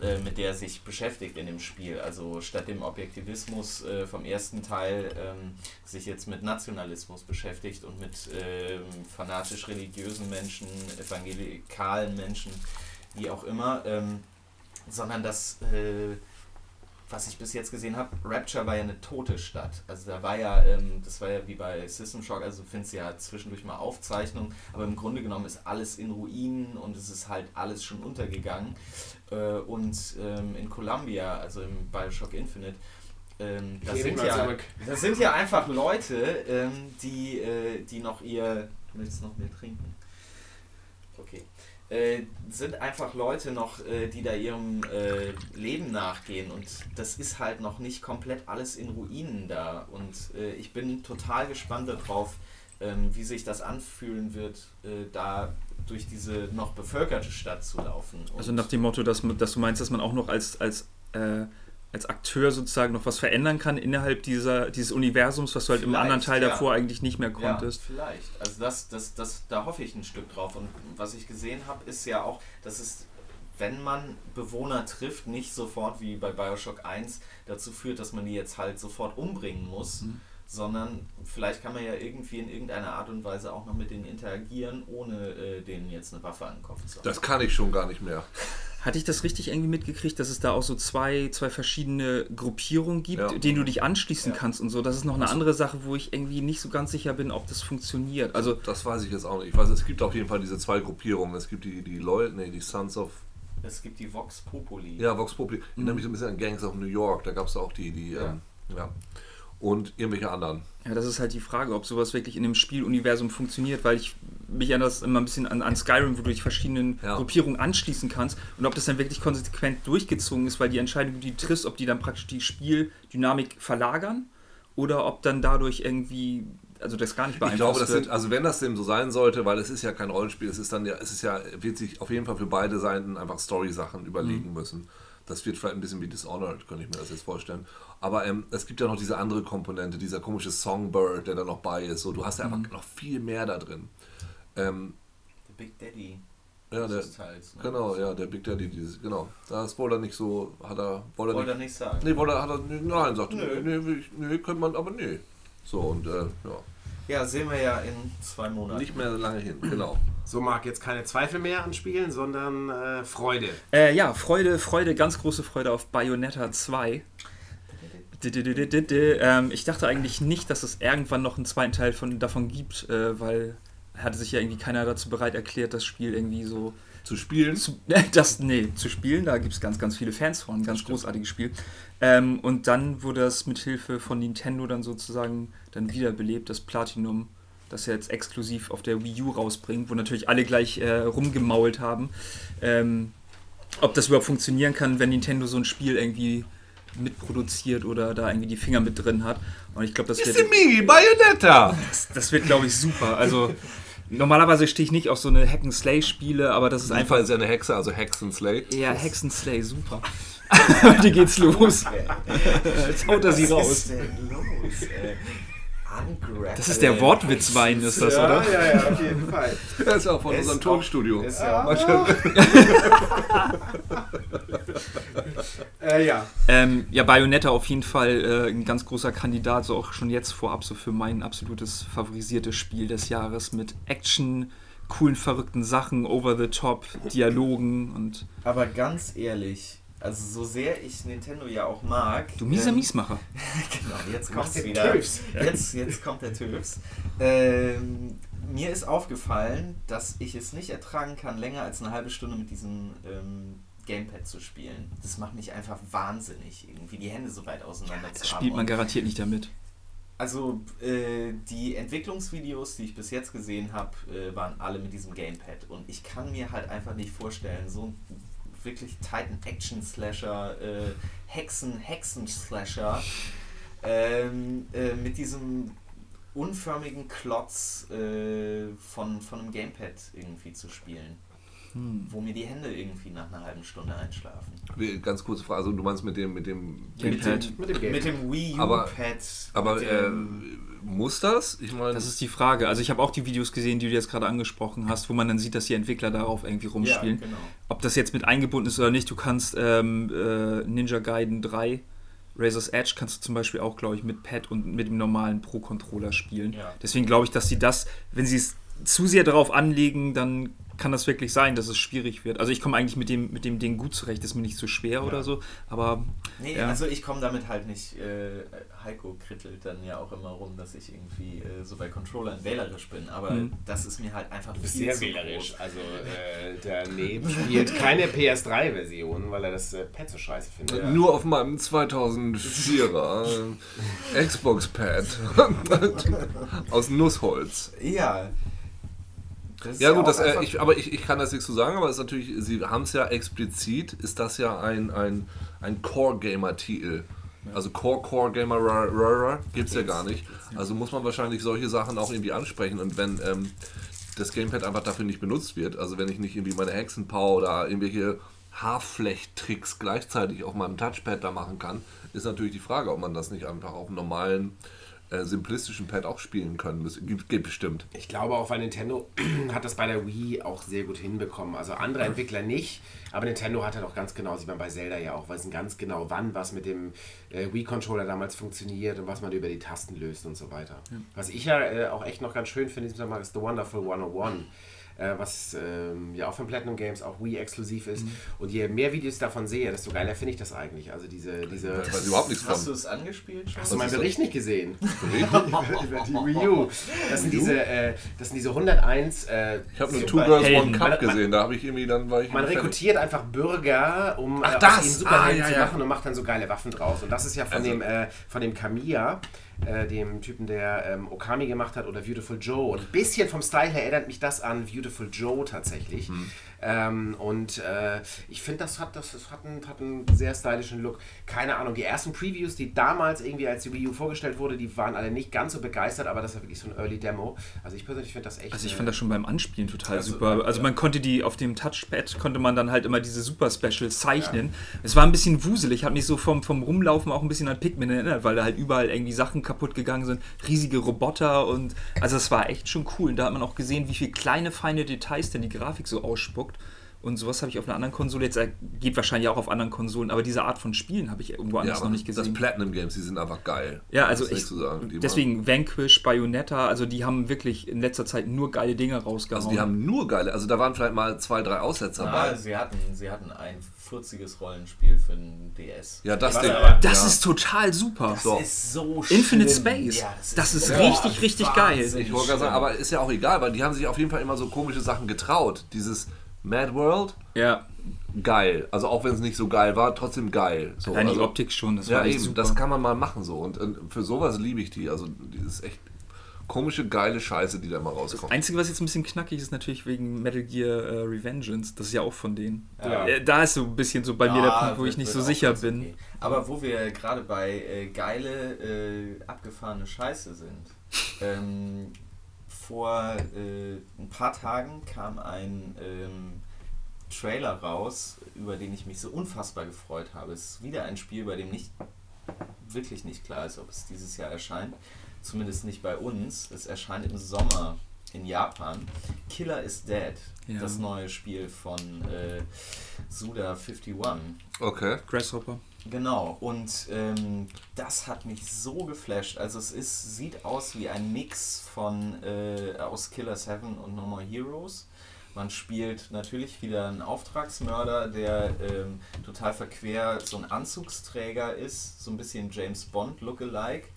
äh, mit der er sich beschäftigt in dem Spiel. Also statt dem Objektivismus äh, vom ersten Teil ähm, sich jetzt mit Nationalismus beschäftigt und mit ähm, fanatisch religiösen Menschen, evangelikalen Menschen, wie auch immer. Ähm, sondern das, äh, was ich bis jetzt gesehen habe, Rapture war ja eine tote Stadt. Also da war ja, ähm, das war ja wie bei System Shock, also du findest ja zwischendurch mal Aufzeichnungen, aber im Grunde genommen ist alles in Ruinen und es ist halt alles schon untergegangen. Äh, und ähm, in Columbia, also im Bioshock Infinite, ähm, das, sind ja, das sind ja einfach Leute, ähm, die, äh, die noch ihr. Willst du noch mehr trinken? Äh, sind einfach Leute noch, äh, die da ihrem äh, Leben nachgehen und das ist halt noch nicht komplett alles in Ruinen da und äh, ich bin total gespannt darauf, ähm, wie sich das anfühlen wird, äh, da durch diese noch bevölkerte Stadt zu laufen. Und Also nach dem Motto, dass, dass du meinst, dass man auch noch als, als, äh, als Akteur sozusagen noch was verändern kann innerhalb dieser, dieses Universums, was du halt im Vielleicht, anderen Teil ja. davor eigentlich nicht mehr konntest. Ja, vielleicht. Also das, das, das, da hoffe ich ein Stück drauf. Und was ich gesehen habe, ist ja auch, dass es, wenn man Bewohner trifft, nicht sofort wie bei Bioshock 1 dazu führt, dass man die jetzt halt sofort umbringen muss. Mhm. Sondern vielleicht kann man ja irgendwie in irgendeiner Art und Weise auch noch mit denen interagieren, ohne äh, denen jetzt eine Waffe an den Kopf zu haben. Das kann ich schon gar nicht mehr. Hatte ich das richtig irgendwie mitgekriegt, dass es da auch so zwei, zwei verschiedene Gruppierungen gibt, Ja. denen du dich anschließen Ja. kannst und so? Das ist noch eine andere Sache, wo ich irgendwie nicht so ganz sicher bin, ob das funktioniert. Also, Das weiß ich jetzt auch nicht. Ich weiß, es gibt auf jeden Fall diese zwei Gruppierungen. Es gibt die, die Loyal, nee, die Sons of, Es gibt die Vox Populi. ja, Vox Populi. Ich erinnere mich so ein bisschen an Gangs of New York. Da gab es auch die, die, Ja. ähm, ja. Und irgendwelche anderen. ja, das ist halt die Frage, ob sowas wirklich in dem Spieluniversum funktioniert, weil ich mich an das immer ein bisschen an, an Skyrim, wo du dich verschiedenen Ja. Gruppierungen anschließen kannst und ob das dann wirklich konsequent durchgezogen ist, weil die Entscheidung, die du triffst, ob die dann praktisch die Spieldynamik verlagern oder ob dann dadurch irgendwie, also das gar nicht Ich beeinflusst glaube, das wird. sind, also wenn das dem so sein sollte, weil es ist ja kein Rollenspiel, es ist dann ja, es ist ja, wird sich auf jeden Fall für beide Seiten einfach Story-Sachen überlegen Mhm. müssen. Das wird vielleicht ein bisschen wie Dishonored, könnte ich mir das jetzt vorstellen. Aber ähm, es gibt ja noch diese andere Komponente, dieser komische Songbird, der da noch bei ist. So, du hast ja Mhm. einfach noch viel mehr da drin. Ähm, Der Big Daddy ja, der, Teils. Ne? genau, ja, der Big Daddy, dieses, genau. Das wollte er nicht so, hat er, wollte er Wollte nicht, er nicht sagen. nee, wollte er, hat er, nee, nein, sagte, Nö. nee, nee, nee, könnte man, aber nee. So, und äh, ja, Ja, sehen wir ja in zwei Monaten. nicht mehr lange hin, genau. So mag jetzt keine Zweifel mehr an Spielen, sondern äh, Freude. Äh, ja, Freude, Freude, ganz große Freude auf Bayonetta 2. Didididididi. Ähm, ich dachte eigentlich nicht, dass es irgendwann noch einen zweiten Teil von, davon gibt, äh, weil hatte sich ja irgendwie keiner dazu bereit erklärt, das Spiel irgendwie so Zu spielen, zu, das, nee, zu spielen. Da gibt es ganz, ganz viele Fans von, ein ganz großartiges Spiel. Ähm, und dann wurde das mit Hilfe von Nintendo dann sozusagen dann wiederbelebt, das Platinum, das er jetzt exklusiv auf der Wii U rausbringt, wo natürlich alle gleich äh, rumgemault haben. Ähm, ob das überhaupt funktionieren kann, wenn Nintendo so ein Spiel irgendwie mitproduziert oder da irgendwie die Finger mit drin hat. Und ich glaube, das wird, Me, Bayonetta! das, das wird glaube ich, super. Also normalerweise stehe ich nicht auf so eine Hack-and-Slay-Spiele, aber das ist Einfach ist ja eine Hexe, also Hexenslay. eher Hexenslay, super. die geht's los. Jetzt haut er sie Was raus. ist denn los, ey? Ungrapped. Das ist der Wortwitzwein, ist das, ja, oder? ja, ja, auf jeden Fall. Das ist auch von unserem Tonstudio. Ist ja Äh, ja. Ähm, ja, Bayonetta auf jeden Fall äh, ein ganz großer Kandidat, so auch schon jetzt vorab so für mein absolutes favorisiertes Spiel des Jahres mit Action, coolen, verrückten Sachen, over the top, Dialogen und Aber ganz ehrlich, also so sehr ich Nintendo ja auch mag. du mieser ähm, Miesmacher. Genau, jetzt kommt's den wieder. Töfs. Jetzt, jetzt kommt der Töfs. Ähm, mir ist aufgefallen, dass ich es nicht ertragen kann, länger als eine halbe Stunde mit diesem ähm, Gamepad zu spielen. Das macht mich einfach wahnsinnig, irgendwie die Hände so weit auseinander Das zu spielt haben. man Und garantiert nicht damit. Also äh, die Entwicklungsvideos, die ich bis jetzt gesehen habe, äh, waren alle mit diesem Gamepad. Und ich kann mir halt einfach nicht vorstellen, so ein wirklich Titan Action Slasher, äh, Hexen, Hexen Slasher, ähm, äh, mit diesem unförmigen Klotz äh, von, von einem Gamepad irgendwie zu spielen. Hm. Wo mir die Hände irgendwie nach einer halben Stunde einschlafen. Ganz kurze Frage, also du meinst mit dem, mit dem. Mit dem Game. Mit dem Wii Aber- U-Pad. Aber mit äh, dem- muss das? Ich meine, Das ist die Frage. Also ich habe auch die Videos gesehen, die du jetzt gerade angesprochen hast, wo man dann sieht, dass die Entwickler darauf irgendwie rumspielen. Ja, genau. Ob das jetzt mit eingebunden ist oder nicht, du kannst ähm, äh, Ninja Gaiden 3, Razor's Edge kannst du zum Beispiel auch, glaube ich, mit Pad und mit dem normalen Pro-Controller spielen. Ja. Deswegen glaube ich, dass sie das, wenn sie es zu sehr darauf anlegen, dann kann das wirklich sein, dass es schwierig wird. Also ich komme eigentlich mit dem, mit dem Ding gut zurecht, ist mir nicht zu schwer oder so, aber Nee, Ja. also ich komme damit halt nicht. Äh, Heiko krittelt dann ja auch immer rum, dass ich irgendwie äh, so bei Controllern wählerisch bin, aber Mhm. das ist mir halt einfach Du bist viel sehr zu wählerisch. groß. Also äh, der Neb spielt keine PS3-Version, weil er das äh, Pad so scheiße findet. Nur auf meinem 2004er äh, Xbox-Pad aus Nussholz. Ja. Ja gut, das, äh, ich, aber ich, ich kann das nichts zu sagen, aber es ist natürlich, Sie haben es ja explizit, ist das ja ein, ein, ein Core-Gamer-Titel. Also Core, Core Gamer Rara gibt es ja gar nicht. Also muss man wahrscheinlich solche Sachen auch irgendwie ansprechen. Und wenn ähm, das Gamepad einfach dafür nicht benutzt wird, also wenn ich nicht irgendwie meine Hexenpower oder irgendwelche Haarflecht-Tricks gleichzeitig auf meinem Touchpad da machen kann, ist natürlich die Frage, ob man das nicht einfach auf einem normalen, äh, simplistischen Pad auch spielen können. Das gibt, gibt bestimmt. Ich glaube auch, weil Nintendo hat das bei der Wii auch sehr gut hinbekommen. Also andere Entwickler nicht, aber Nintendo hat halt auch ganz genau, sieht man bei Zelda ja auch, weiß ganz genau, wann was mit dem äh, Wii-Controller damals funktioniert und was man über die Tasten löst und so weiter. Was ich ja äh, auch echt noch ganz schön finde, ist The Wonderful 101. Äh, was ähm, ja auch von Platinum Games auch Wii-exklusiv ist. Und je mehr Videos ich davon sehe, desto geiler finde ich das eigentlich. Also diese, diese Ich weiß überhaupt nichts Hast du es angespielt schon? Hast du meinen das? Bericht nicht gesehen? Über die Wii U. Das sind diese, äh, das sind diese 101. Äh, Ich habe nur Two Girls. One Cup gesehen, da habe ich irgendwie, dann war ich man fertig. rekrutiert einfach Bürger, um Ach, äh, das! aus ihnen Superhelden Ah, ja, zu ja. machen und macht dann so geile Waffen draus. Und das ist ja von Also- dem äh, von dem Kamiya, äh, dem Typen, der ähm, Okami gemacht hat oder Beautiful Joe. Und ein bisschen vom Style her erinnert mich das an Beautiful Joe tatsächlich. Hm. Ähm, und äh, ich finde, das hat, das, das hat, einen, hat einen sehr stylischen Look. Keine Ahnung, die ersten Previews, die damals irgendwie als die Wii U vorgestellt wurde, die waren alle nicht ganz so begeistert, aber das war wirklich so ein Early Demo. Also ich persönlich finde das echt. Also ich äh, fand das schon beim Anspielen total Also, super. Also ja. man konnte die auf dem Touchpad konnte man dann halt immer diese Super Specials zeichnen. Es war ein bisschen wuselig, hat mich so vom, vom Rumlaufen auch ein bisschen an Pikmin erinnert, weil da halt überall irgendwie Sachen kaputt gegangen sind, riesige Roboter und also es war echt schon cool. Und da hat man auch gesehen, wie viele kleine feine Details denn die Grafik so ausspuckt. Und sowas habe ich auf einer anderen Konsole, jetzt äh, geht wahrscheinlich auch auf anderen Konsolen, aber diese Art von Spielen habe ich irgendwo Ja, anders aber noch nicht das gesehen. Platinum Games, die sind einfach geil. Ja, also Das ist ich, sagen. Deswegen Vanquish, Bayonetta, also die haben wirklich in letzter Zeit nur geile Dinge rausgehauen. Also die haben nur geile, also da waren vielleicht mal zwei, drei Aussetzer Ah, bei. sie hatten, sie hatten ein furziges Rollenspiel für den DS. Ja, das Ding. aber- Das ja. ist total super. Das So. ist so Infinite schlimm. Space. Ja, Das ist so richtig, richtig geil. Ich wollte gerade sagen, aber ist ja auch egal, weil die haben sich auf jeden Fall immer so komische Sachen getraut. Dieses Mad World, Ja, geil. Also auch wenn es nicht so geil war, trotzdem geil. So, allein die also, Optik schon, das Ja, eben, super. das kann man mal machen so. Und, und für sowas liebe ich die. Also die ist echt komische, geile Scheiße, die da mal rauskommt. Einzige, was jetzt ein bisschen knackig ist, natürlich wegen Metal Gear äh, Revengeance. Das ist ja auch von denen. Ja. Äh, da ist so ein bisschen so bei mir der Punkt, wo wird- ich nicht so sicher bin. okay. Aber wo wir gerade bei äh, geile, äh, abgefahrene Scheiße sind. ähm, vor äh, ein paar Tagen kam ein ähm, Trailer raus, über den ich mich so unfassbar gefreut habe. Es ist wieder ein Spiel, bei dem nicht wirklich nicht klar ist, ob es dieses Jahr erscheint. Zumindest nicht bei uns. Es erscheint im Sommer in Japan. Killer is Dead, Ja. das neue Spiel von äh, Suda51. Okay. Grasshopper. Genau, und ähm, das hat mich so geflasht. Also es ist, sieht aus wie ein Mix von äh, aus Killer 7 und No More Heroes. Man spielt natürlich wieder einen Auftragsmörder, der ähm, total verquer so ein Anzugsträger ist, so ein bisschen James Bond Lookalike,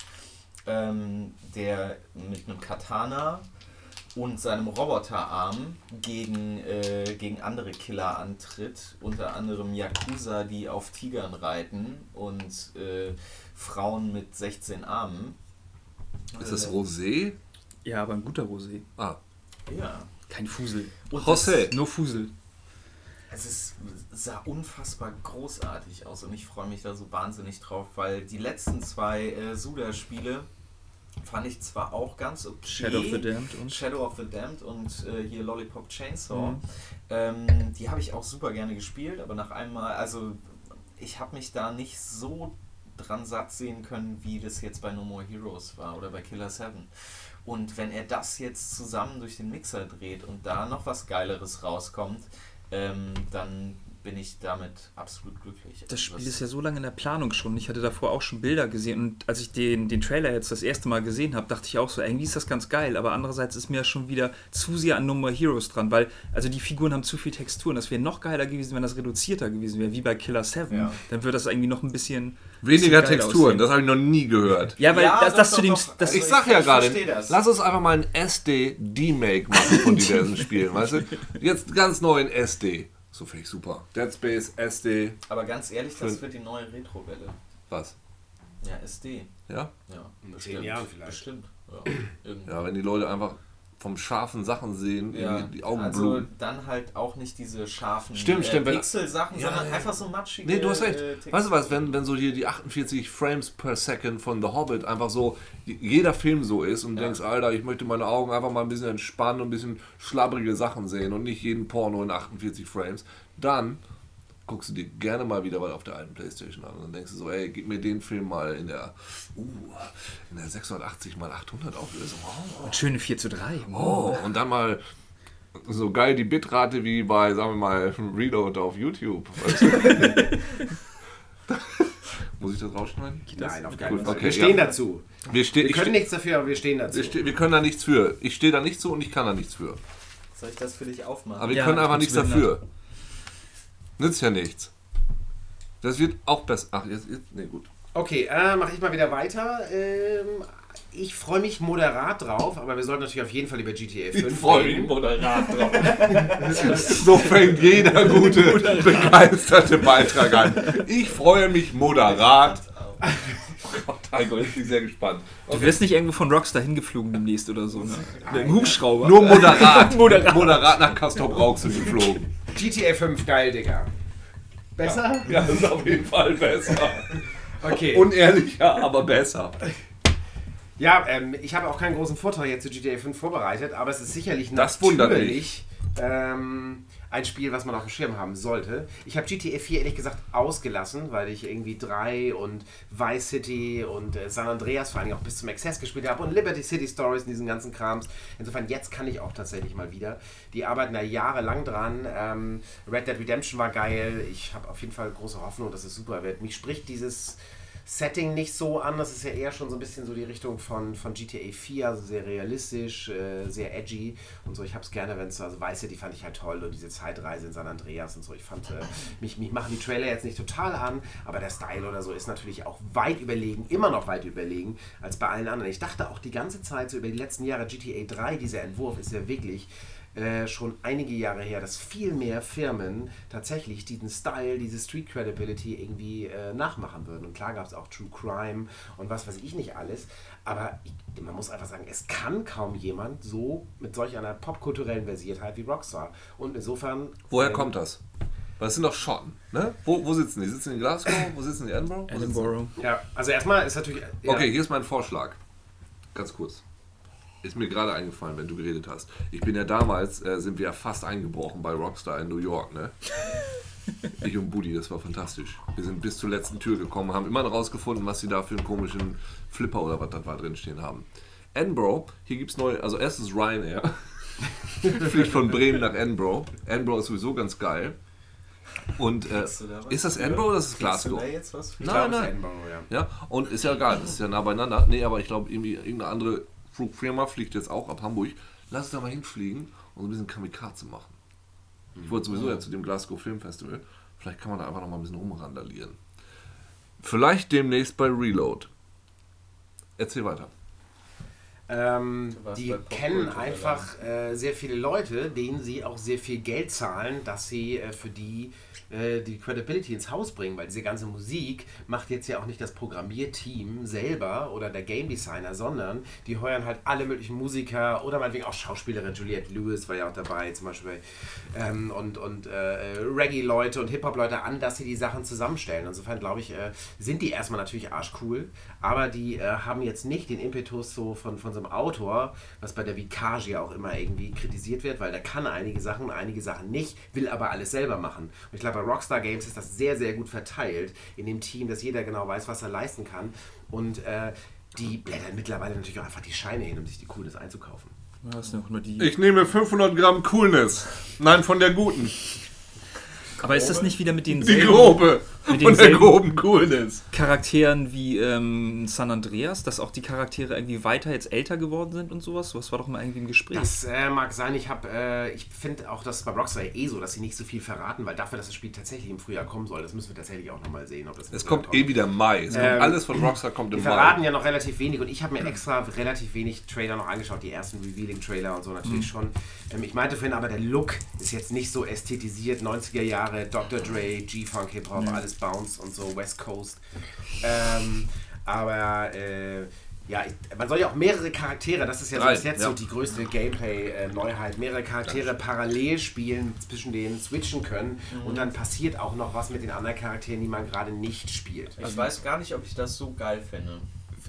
ähm, der mit einem Katana und seinem Roboterarm gegen, äh, gegen andere Killer antritt, unter anderem Yakuza, die auf Tigern reiten und äh, Frauen mit 16 Armen. Ist das Rosé? Ja, aber ein guter Rosé. Ah. Ja. Kein Fusel. Und José. Nur Fusel. Es ist, sah unfassbar großartig aus und ich freue mich da so wahnsinnig drauf, weil die letzten zwei äh, Suda-Spiele fand ich zwar auch ganz okay. Shadow of the Damned und. Shadow of the Damned und äh, hier Lollipop Chainsaw. Mhm. Ähm, die habe ich auch super gerne gespielt, aber nach einmal, also ich habe mich da nicht so dran satt sehen können, wie das jetzt bei No More Heroes war oder bei Killer 7. Und wenn er das jetzt zusammen durch den Mixer dreht und da noch was Geileres rauskommt, ähm, dann bin ich damit absolut glücklich. Das Spiel Was- ist ja so lange in der Planung schon. Ich hatte davor auch schon Bilder gesehen und als ich den, den Trailer jetzt das erste Mal gesehen habe, dachte ich auch so, irgendwie ist das ganz geil, aber andererseits ist mir schon wieder zu sehr an No More Heroes dran, weil also die Figuren haben zu viel Texturen. Das wäre noch geiler gewesen, wenn das reduzierter gewesen wäre, wie bei Killer 7. Ja. Dann würde das irgendwie noch ein bisschen Weniger bisschen Texturen, aussehen. das habe ich noch nie gehört. Ja, weil Ja, das, doch, das doch, zu dem doch. das, Also ich sag ja ich gerade, verstehe das. lass uns einfach mal ein SD-D-Make machen von diversen Spielen, weißt du? Jetzt ganz neu in SD. So finde ich super. Dead Space, SD, Aber ganz ehrlich, das wird die neue Retro-Welle. was? Ja, SD. Ja? Ja, In zehn Jahren vielleicht. Bestimmt. Ja. Ja, wenn die Leute einfach vom scharfen Sachen sehen, Ja, irgendwie die Augen also bluten. dann halt auch nicht diese scharfen Stimmt, stimmt, äh, wenn- Pixel-Sachen, Ja, sondern ja. einfach so matschige Nee, du hast recht. äh, weißt du was, wenn, wenn so hier die 48 Frames per Second von The Hobbit einfach so, jeder Film so ist und du denkst, Alter, ich möchte meine Augen einfach mal ein bisschen entspannen und ein bisschen schlabbrige Sachen sehen und nicht jeden Porno in 48 Frames, dann guckst du dir gerne mal wieder was auf der alten Playstation an und dann denkst du so, ey, gib mir den Film mal in der, uh, in der 680 x 800 Auflösung. Oh. und schöne 4 zu 3. Oh, und dann mal so geil die Bitrate wie bei, sagen wir mal, Reload auf YouTube. Weißt du? Muss ich das rausschneiden? Nein, auf keinen Fall. okay, wir stehen ja. dazu. Wir, ste Wir ich können nichts dafür, aber wir stehen dazu. wir, ste wir können da nichts für. Ich stehe da nicht zu und ich kann da nichts für. Soll ich das für dich aufmachen? Aber wir Ja, können einfach nichts dafür. Nützt ja nichts. Das wird auch besser. Ach, jetzt, jetzt nee, gut. Okay, äh, mache ich mal wieder weiter. Ähm, ich freue mich moderat drauf, aber wir sollten natürlich auf jeden Fall über GTA 5 reden. moderat drauf. so fängt jeder gute, begeisterte Beitrag an. Ich freue mich moderat. Oh Gott, Heiko, ich bin sehr gespannt. Du wirst nicht irgendwo von Rockstar hingeflogen demnächst oder so, ne? Mit dem Hubschrauber. Nur moderat. Moderat. moderat nach Castor Brauxel geflogen. GTA 5, geil, Digga. Besser? Ja, das ist auf jeden Fall besser. Okay. Unehrlicher, aber besser. Ja, ähm, ich habe auch keinen großen Vortrag jetzt zu GTA 5 vorbereitet, aber es ist sicherlich Das wundert natürlich ähm, ein Spiel, was man auf dem Schirm haben sollte. Ich habe GTA 4 ehrlich gesagt ausgelassen, weil ich irgendwie 3 und Vice City und äh, San Andreas vor allem auch bis zum Access gespielt habe und Liberty City Stories und diesen ganzen Krams. Insofern, jetzt kann ich auch tatsächlich mal wieder. Die arbeiten da jahrelang dran. Ähm, Red Dead Redemption war geil. Ich habe auf jeden Fall große Hoffnung, dass es super wird. Mich spricht dieses Setting nicht so an. Das ist ja eher schon so ein bisschen so die Richtung von, von GTA 4, also sehr realistisch, äh, sehr edgy und so. Ich habe es gerne, wenn es, also Weiße, die fand ich halt toll und diese Zeitreise in San Andreas und so. Ich fand, äh, mich, mich machen die Trailer jetzt nicht total an, aber der Style oder so ist natürlich auch weit überlegen, immer noch weit überlegen als bei allen anderen. Ich dachte auch die ganze Zeit so über die letzten Jahre GTA 3, dieser Entwurf ist ja wirklich äh, schon einige Jahre her, dass viel mehr Firmen tatsächlich diesen Style, diese Street Credibility irgendwie äh, nachmachen würden. Und klar gab es auch True Crime und was weiß ich nicht alles. Aber ich, man muss einfach sagen, es kann kaum jemand so mit solch einer popkulturellen Versiertheit wie Rockstar. Und insofern. Woher äh, kommt das? Weil es sind doch Schotten, ne? Wo, wo sitzen die? Sitzen die in Glasgow? Wo sitzen die in Edinburgh? Edinburgh. Ja, also erstmal ist natürlich. Ja, Okay, hier ist mein Vorschlag. Ganz kurz. Ist mir gerade eingefallen, wenn du geredet hast. Ich bin ja damals, äh, sind wir ja fast eingebrochen bei Rockstar in New York, ne? Ich und Buddy, das war fantastisch. Wir sind bis zur letzten Tür gekommen, haben immer noch rausgefunden, was sie da für einen komischen Flipper oder was das war drinstehen haben. Edinburgh, hier gibt es neue, also erstens Ryanair. Fliegt von Bremen nach Edinburgh. Edinburgh ist sowieso ganz geil. Und äh, da ist das? Edinburgh oder ist es Glasgow? da jetzt was Nein, nein. Edinburgh, ja. Ja, und ist ja egal, das ist ja nah beieinander. Nee, aber ich glaube, irgendwie irgendeine andere Flugfirma fliegt jetzt auch ab Hamburg. Lass uns da mal hinfliegen und so ein bisschen Kamikaze machen. Ich wollte sowieso ja zu dem Glasgow Film Festival. Vielleicht kann man da einfach noch mal ein bisschen rumrandalieren. Vielleicht demnächst bei Reload. Erzähl weiter. Ähm, die kennen einfach äh, sehr viele Leute, denen sie auch sehr viel Geld zahlen, dass sie äh, für die äh, die Credibility ins Haus bringen, weil diese ganze Musik macht jetzt ja auch nicht das Programmierteam selber oder der Game Designer, sondern die heuern halt alle möglichen Musiker oder meinetwegen auch Schauspielerin Juliette Lewis war ja auch dabei zum Beispiel ähm, und, und äh, Reggae-Leute und Hip-Hop-Leute an, dass sie die Sachen zusammenstellen. Insofern glaube ich, äh, sind die erstmal natürlich arschcool, aber die äh, haben jetzt nicht den Impetus so von, von so einem Autor, was bei der Vikage ja auch immer irgendwie kritisiert wird, weil der kann einige Sachen, einige Sachen nicht, will aber alles selber machen. Und ich glaube, bei Rockstar Games ist das sehr, sehr gut verteilt in dem Team, dass jeder genau weiß, was er leisten kann. Und äh, die blättern mittlerweile natürlich auch einfach die Scheine hin, um sich die Coolness einzukaufen. Ich nehme 500 Gramm Coolness. Nein, von der guten. Aber ist das nicht wieder mit den Die grobe. Mit denselben- groben Coolness. Charakteren wie ähm, San Andreas, dass auch die Charaktere irgendwie weiter jetzt älter geworden sind und sowas? Das war doch mal irgendwie im Gespräch. Das äh, mag sein. Ich habe, äh, ich finde auch, dass bei Rockstar eh so, dass sie nicht so viel verraten, weil dafür, dass das Spiel tatsächlich im Frühjahr kommen soll, das müssen wir tatsächlich auch nochmal sehen, ob das Es Frühjahr kommt eh wieder Mai. Es kommt Ähm, alles von Rockstar kommt Die im verraten Mai. ja noch relativ wenig und ich habe mir extra relativ wenig Trailer noch angeschaut, die ersten Revealing-Trailer und so natürlich schon. Ähm, ich meinte vorhin aber, der Look ist jetzt nicht so ästhetisiert, 90er Jahre, Dr. Dre, G-Funk, Hip-Hop, alles Bounce und so, West Coast. Ähm, aber äh, ja, ich, man soll ja auch mehrere Charaktere, das ist ja Drei, bis jetzt ja. so die größte Gameplay-Neuheit, mehrere Charaktere parallel spielen, zwischen denen switchen können und dann passiert auch noch was mit den anderen Charakteren, die man gerade nicht spielt. Ich weiß gar nicht, ob ich das so geil finde.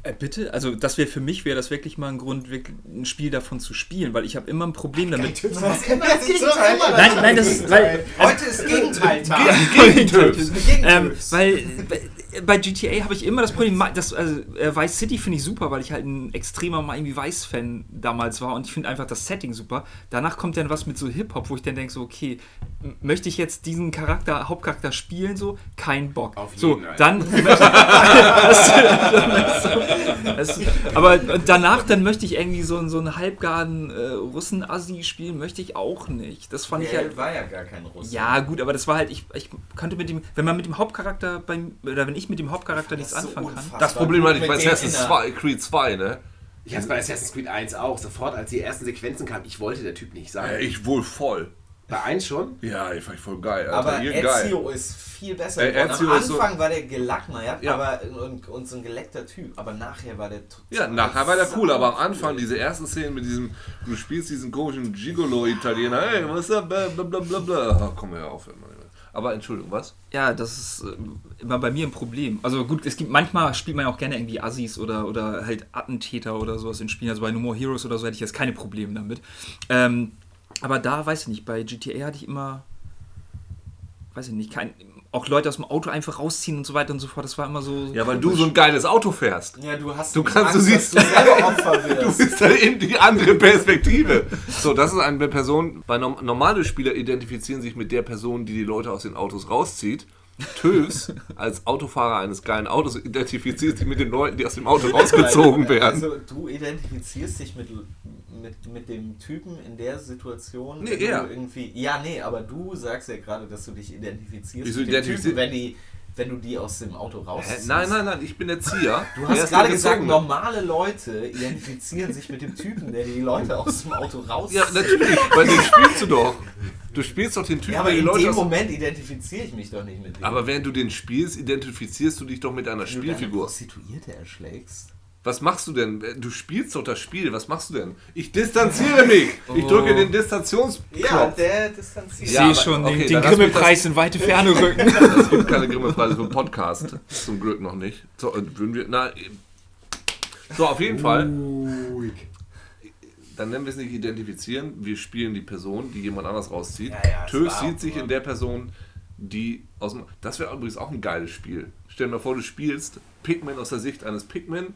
Äh, bitte? Also, das wäre für mich wäre das wirklich mal ein Grund, ein Spiel davon zu spielen, weil ich habe immer ein Problem damit. Gegenteil. Nein, nein, das ist, weil, Heute ist Gegenteil-Tag. Gegentöps. ähm, weil bei- bei GTA habe ich immer das Problem, das, also, äh, Vice City finde ich super, weil ich halt ein extremer Miami Vice-Fan damals war und ich finde einfach das Setting super. Danach kommt dann was mit so Hip-Hop, wo ich dann denke, so, okay, möchte ich jetzt diesen Charakter, Hauptcharakter spielen, so? Kein Bock. Auf so, jeden, Alter. dann. das, das, aber danach dann möchte ich irgendwie so, einen- so einen halbgaren äh, Russen-Assi spielen, möchte ich auch nicht. Das fand ich halt. Der war ja gar kein Russe. Ja, gut, aber das war halt, ich, ich könnte mit dem, wenn man mit dem Hauptcharakter beim, oder wenn ich mit dem Hauptcharakter nichts so anfangen kann. unfassbar. Das Problem hatte ich bei dem Assassin's Inner- 2, Creed 2, ne? Ich hatte es bei Assassin's Creed 1 auch. Sofort, als die ersten Sequenzen kamen, ich wollte der Typ nicht sein. Ja, ich wohl voll. Bei 1 schon? Ja, ich fand ich voll geil. Alter. Aber Hier geil. Ezio ist viel besser Äh, geworden. Ezio Am ist so- Anfang war der gelackmeiert Ja. aber, und, und so ein geleckter Typ. Aber nachher war der total Ja, nachher war der cool, aber am. Anfang, diese ersten Szenen mit diesem, du spielst diesen komischen Gigolo-Italiener, hey, was ist da, bla bla bla bla bla. Ach, komm, hör auf. Immer. Aber Entschuldigung, was? Ja, das ist äh, immer bei mir ein Problem. Also gut, es gibt manchmal spielt man ja auch gerne irgendwie Assis oder, oder halt Attentäter oder sowas in Spielen. Also bei No More Heroes oder so hätte ich jetzt keine Probleme damit. Ähm, aber da weiß ich nicht, bei GTA hatte ich immer, weiß ich nicht, kein, auch Leute aus dem Auto einfach rausziehen und so weiter und so fort. Das war immer so. Ja, weil du so ein geiles Auto fährst. Ja, du hast Du kannst- du Angst, siehst- dass du selber Opfer Du wirst. bist dann eben die andere Perspektive. So, das ist eine Person, bei norm normale Spieler identifizieren sich mit der Person, die die Leute aus den Autos rauszieht. Tös als Autofahrer eines geilen Autos identifiziert sich mit den Leuten, die aus dem Auto rausgezogen werden. Also du identifizierst dich mit, mit, mit dem Typen in der Situation. Nee, wenn du er. irgendwie. Ja, nee, aber du sagst ja gerade, dass du dich identifizierst Wieso mit dem Typen, wenn die wenn du die aus dem Auto rausziehst. Nein, nein, nein, ich bin Erzieher. Du hast gerade gesagt, Gezogene. normale Leute identifizieren sich mit dem Typen, der die Leute aus dem Auto rauszieht. Ja, natürlich, weil den spielst du doch. Du spielst doch den Typen, Ja, aber der die in Leute dem aus- Moment identifiziere ich mich doch nicht mit dem. Aber während du den spielst, identifizierst du dich doch mit einer Wenn du Spielfigur. Prostituierte erschlägst. Was machst du denn? Du spielst doch das Spiel. Was machst du denn? Ich distanziere mich. Ich drücke den Distanzionsknopf. der distanziert. Ich Ja, sehe schon okay, den, den Grimme-Preis in weite Ferne rücken. Es gibt keine Grimme-Preise für einen Podcast. Zum Glück noch nicht. So, und würden wir. Na, eben. so, auf jeden Fall. Ruhig. Dann nennen wir es nicht identifizieren. Wir spielen die Person, die jemand anders rauszieht. Ja, ja, es Tö war sieht sich in der Person, die aus dem. Das wäre übrigens auch ein geiles Spiel. Stell dir mal vor, du spielst Pikmin aus der Sicht eines Pikmin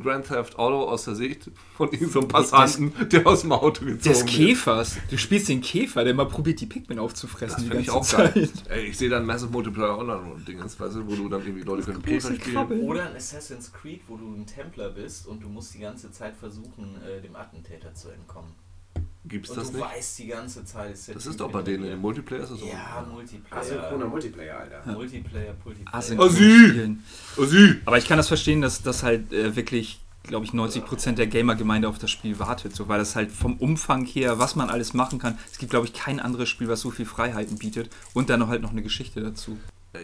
Grand Theft Auto aus der Sicht von irgendeinem Passanten, der aus dem Auto gezogen Des wird. Käfers. Du spielst den Käfer, der mal probiert, die Pikmin aufzufressen. Das die finde ich ganze auch geil. Zeit. Ey, ich sehe dann Massive Multiplayer Online-Dingens, weißt du, wo du dann irgendwie Leute können Käfer spielen. Oder ein Assassin's Creed, wo du ein Templer bist und du musst die ganze Zeit versuchen, äh, dem Attentäter zu entkommen. Gibt's Und das du nicht? weißt die ganze Zeit, ist Das ist doch bei denen im Multiplayer ist das auch. Ja, Multiplayer. Asynchroner Multiplayer, Alter. Multiplayer, Multiplayer. Asynchron. Oh, sie! Aber ich kann das verstehen, dass das halt äh, wirklich, glaube ich, 90% der Gamer-Gemeinde auf das Spiel wartet. So, weil das halt vom Umfang her, was man alles machen kann. Es gibt, glaube ich, kein anderes Spiel, was so viel Freiheiten bietet. Und dann noch halt noch eine Geschichte dazu.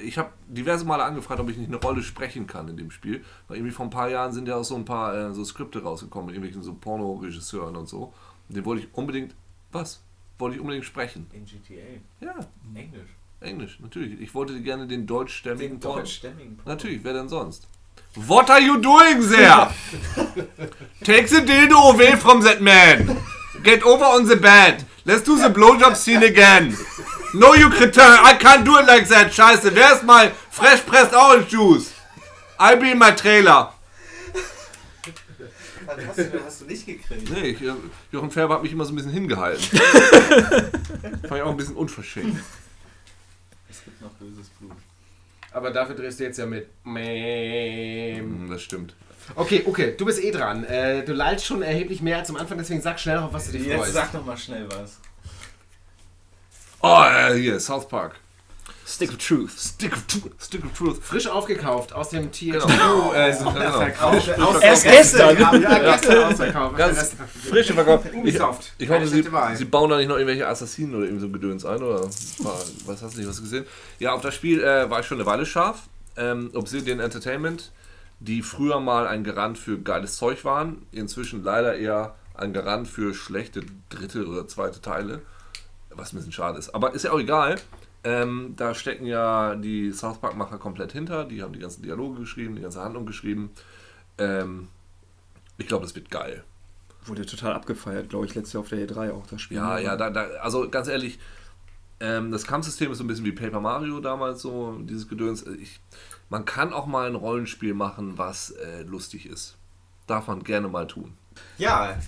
Ich habe diverse Male angefragt, ob ich nicht eine Rolle sprechen kann in dem Spiel. Weil irgendwie vor ein paar Jahren sind ja auch so ein paar äh, so Skripte rausgekommen mit irgendwelchen so Pornoregisseuren und so. Den wollte ich unbedingt. Was? Wollte ich unbedingt sprechen. In GTA. Ja, Englisch. Englisch, natürlich. Ich wollte gerne den deutschstämmigen Den Porno. deutschstämmigen Porno. Natürlich, wer denn sonst? What are you doing there? Take the dildo away from that man. Get over on the bed. Let's do the blowjob scene again. No, you cretin. I can't do it like that. Scheiße. Where's my fresh pressed orange juice? I'll be in my trailer. Was hast du, hast du nicht gekriegt? Nee, ich, äh, Jochen Färber hat mich immer so ein bisschen hingehalten. Fand ich auch ein bisschen unverschämt. Es gibt noch böses Blut. Aber dafür drehst du jetzt ja mit. Mäm. Hm, Das stimmt. Okay, okay, du bist eh dran. Äh, du lallst schon erheblich mehr als am Anfang, deswegen sag schnell noch, auf was du dich Jetzt freust. sag doch mal schnell was. Oh, äh, hier, South Park. Stick of Truth. Stick of, Truth- Stick of Truth. Frisch aufgekauft aus dem THQ. Genau. Äh, Ja, genau. Verkauf. Aus Erst gestern. Ja, gestern ausverkauft. Ganz frische Verkauf. Ich, Ubisoft. ich hoffe, Keine sie, sie bauen da nicht noch irgendwelche Assassinen oder irgendwie so Gedöns ein oder was hast du nicht was gesehen? Ja, auf das Spiel äh, war ich schon eine Weile scharf. Ähm, Obsidian Entertainment, die früher mal ein Garant für geiles Zeug waren, inzwischen leider eher ein Garant für schlechte dritte oder zweite Teile, was ein bisschen schade ist. Aber ist ja auch egal. Ähm, da stecken ja die South Park-Macher komplett hinter. Die haben die ganzen Dialoge geschrieben, die ganze Handlung geschrieben. Ähm, ich glaube, das wird geil. Wurde total abgefeiert, glaube ich, letztes Jahr auf der E3 auch das Spiel. Ja, ja, da, da, also ganz ehrlich, ähm, das Kampfsystem ist so ein bisschen wie Paper Mario damals, so dieses Gedöns. Ich, man kann auch mal ein Rollenspiel machen, was äh, lustig ist. Darf man gerne mal tun. Ja,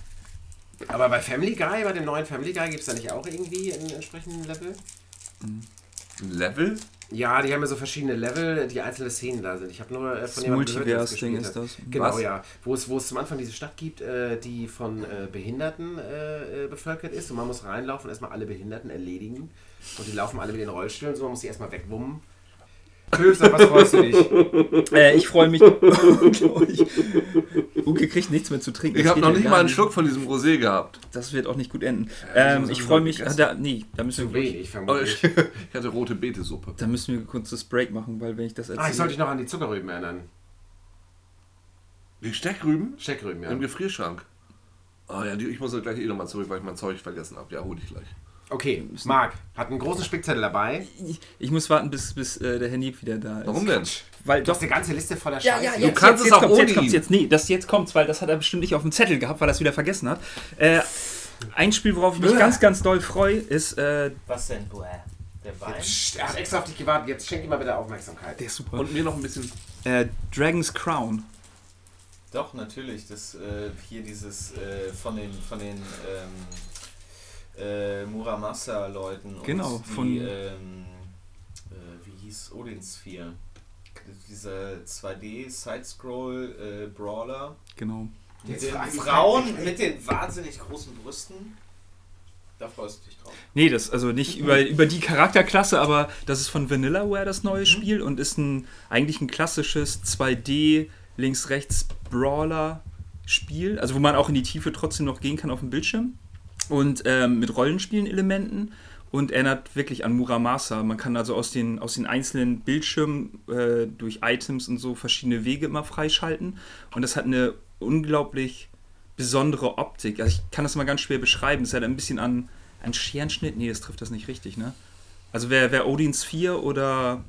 Aber bei Family Guy, bei dem neuen Family Guy, gibt es da nicht auch irgendwie einen entsprechenden Level? Ein Level? Ja, die haben ja so verschiedene Level, die einzelne Szenen da sind. Ich habe nur äh, von jemandem gehört, der das Multiverse-Ding gespielt ist das. Genau, Was? ja. Wo es, wo es zum Anfang diese Stadt gibt, äh, die von äh, Behinderten äh, äh, bevölkert ist. Und man muss reinlaufen und erstmal alle Behinderten erledigen. Und die laufen alle mit den Rollstühlen, so man muss die erstmal wegwummen. Sag, was freust du dich? Äh, ich freue mich unglaublich. Uke kriegt nichts mehr zu trinken. Ich habe noch nicht mal einen Schluck von diesem Rosé gehabt. Das wird auch nicht gut enden. Ja, ähm, ich freue mich. Da, nee, da müssen, Zu wir, wenig, vermutlich. ich, ich hatte rote Betesuppe. da müssen wir kurz das Break machen, weil wenn ich das erzähle. Ah, ich sollte dich noch an die Zuckerrüben erinnern. Die Steckrüben Steckrüben, ja. im Gefrierschrank. Ah ja, die, ich muss gleich eh nochmal zurück, weil ich mein Zeug vergessen habe. Ja, hol ich gleich. Okay, Marc hat einen großen Spickzettel dabei. ich, ich muss warten, bis, bis äh, der Herr Nieb wieder da ist. Warum denn? Weil Du doch. hast eine ganze Liste voller Ja, Scheiße. ja, Du jetzt, kannst jetzt, es jetzt auch kommt's, ohne jetzt kommt's ihn. jetzt. Nee, das jetzt kommt's, weil das hat er bestimmt nicht auf dem Zettel gehabt, weil er es wieder vergessen hat. Äh, ein Spiel, worauf ich mich ganz, ganz doll freue, ist äh, was denn? Bäh. Der Wein? Psst, Er hat extra auf dich gewartet. Jetzt schenk ihm mal bitte Aufmerksamkeit. der ist super. Und mir noch ein bisschen. äh, Dragon's Crown. Doch, natürlich. Das äh, hier dieses äh, von den von den ähm, äh, Muramasa-Leuten und Genau, die, von- ähm, äh, wie hieß Odins 4? Dieser 2D Side-Scroll äh, Brawler. Mit den Frauen mit den wahnsinnig großen Brüsten. Da freust du dich drauf. Nee, das also nicht über, über die Charakterklasse, aber das ist von Vanillaware das neue Spiel und ist ein eigentlich ein klassisches 2D links-rechts Brawler Spiel, also wo man auch in die Tiefe trotzdem noch gehen kann auf dem Bildschirm und ähm, mit Rollenspielen-Elementen und erinnert wirklich an Muramasa. Man kann also aus den, aus den einzelnen Bildschirmen äh, durch Items und so verschiedene Wege immer freischalten und das hat eine unglaublich besondere Optik. Also ich kann das mal ganz schwer beschreiben. Es hat ein bisschen an, an Scherenschnitt. Nee, das trifft das nicht richtig, ne? Also wer, wer Odins 4 oder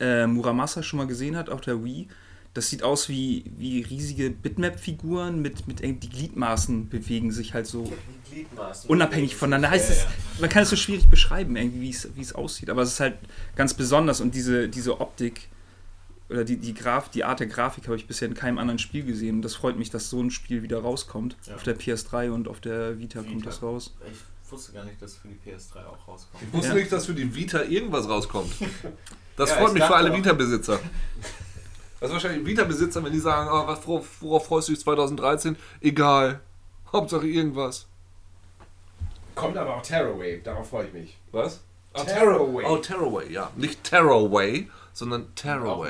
äh, Muramasa schon mal gesehen hat auf der Wii, das sieht aus wie, wie riesige Bitmap-Figuren mit, mit irgendwie- die Gliedmaßen bewegen sich halt so unabhängig voneinander. Heißt es, man kann es so schwierig beschreiben, irgendwie, wie es, wie es aussieht. Aber es ist halt ganz besonders und diese, diese Optik oder die, die, Graf, die Art der Grafik habe ich bisher in keinem anderen Spiel gesehen. Und das freut mich, dass so ein Spiel wieder rauskommt. Ja. Auf der PS3 und auf der Vita, kommt Vita. das raus. Ich wusste gar nicht, dass für die PS3 auch rauskommt. Ich wusste Ja. nicht, dass für die Vita irgendwas rauskommt. Das Ja, freut ich mich für alle. Vita-Besitzer. Das ist wahrscheinlich Vita-Besitzer, wenn die sagen, oh, was, worauf, worauf freust du dich 2013? Egal. Hauptsache irgendwas. Kommt aber auch Terrorwave, darauf freue ich mich. Was? Terrorway. Oh, Terrorway, ja. Nicht Terrorway, sondern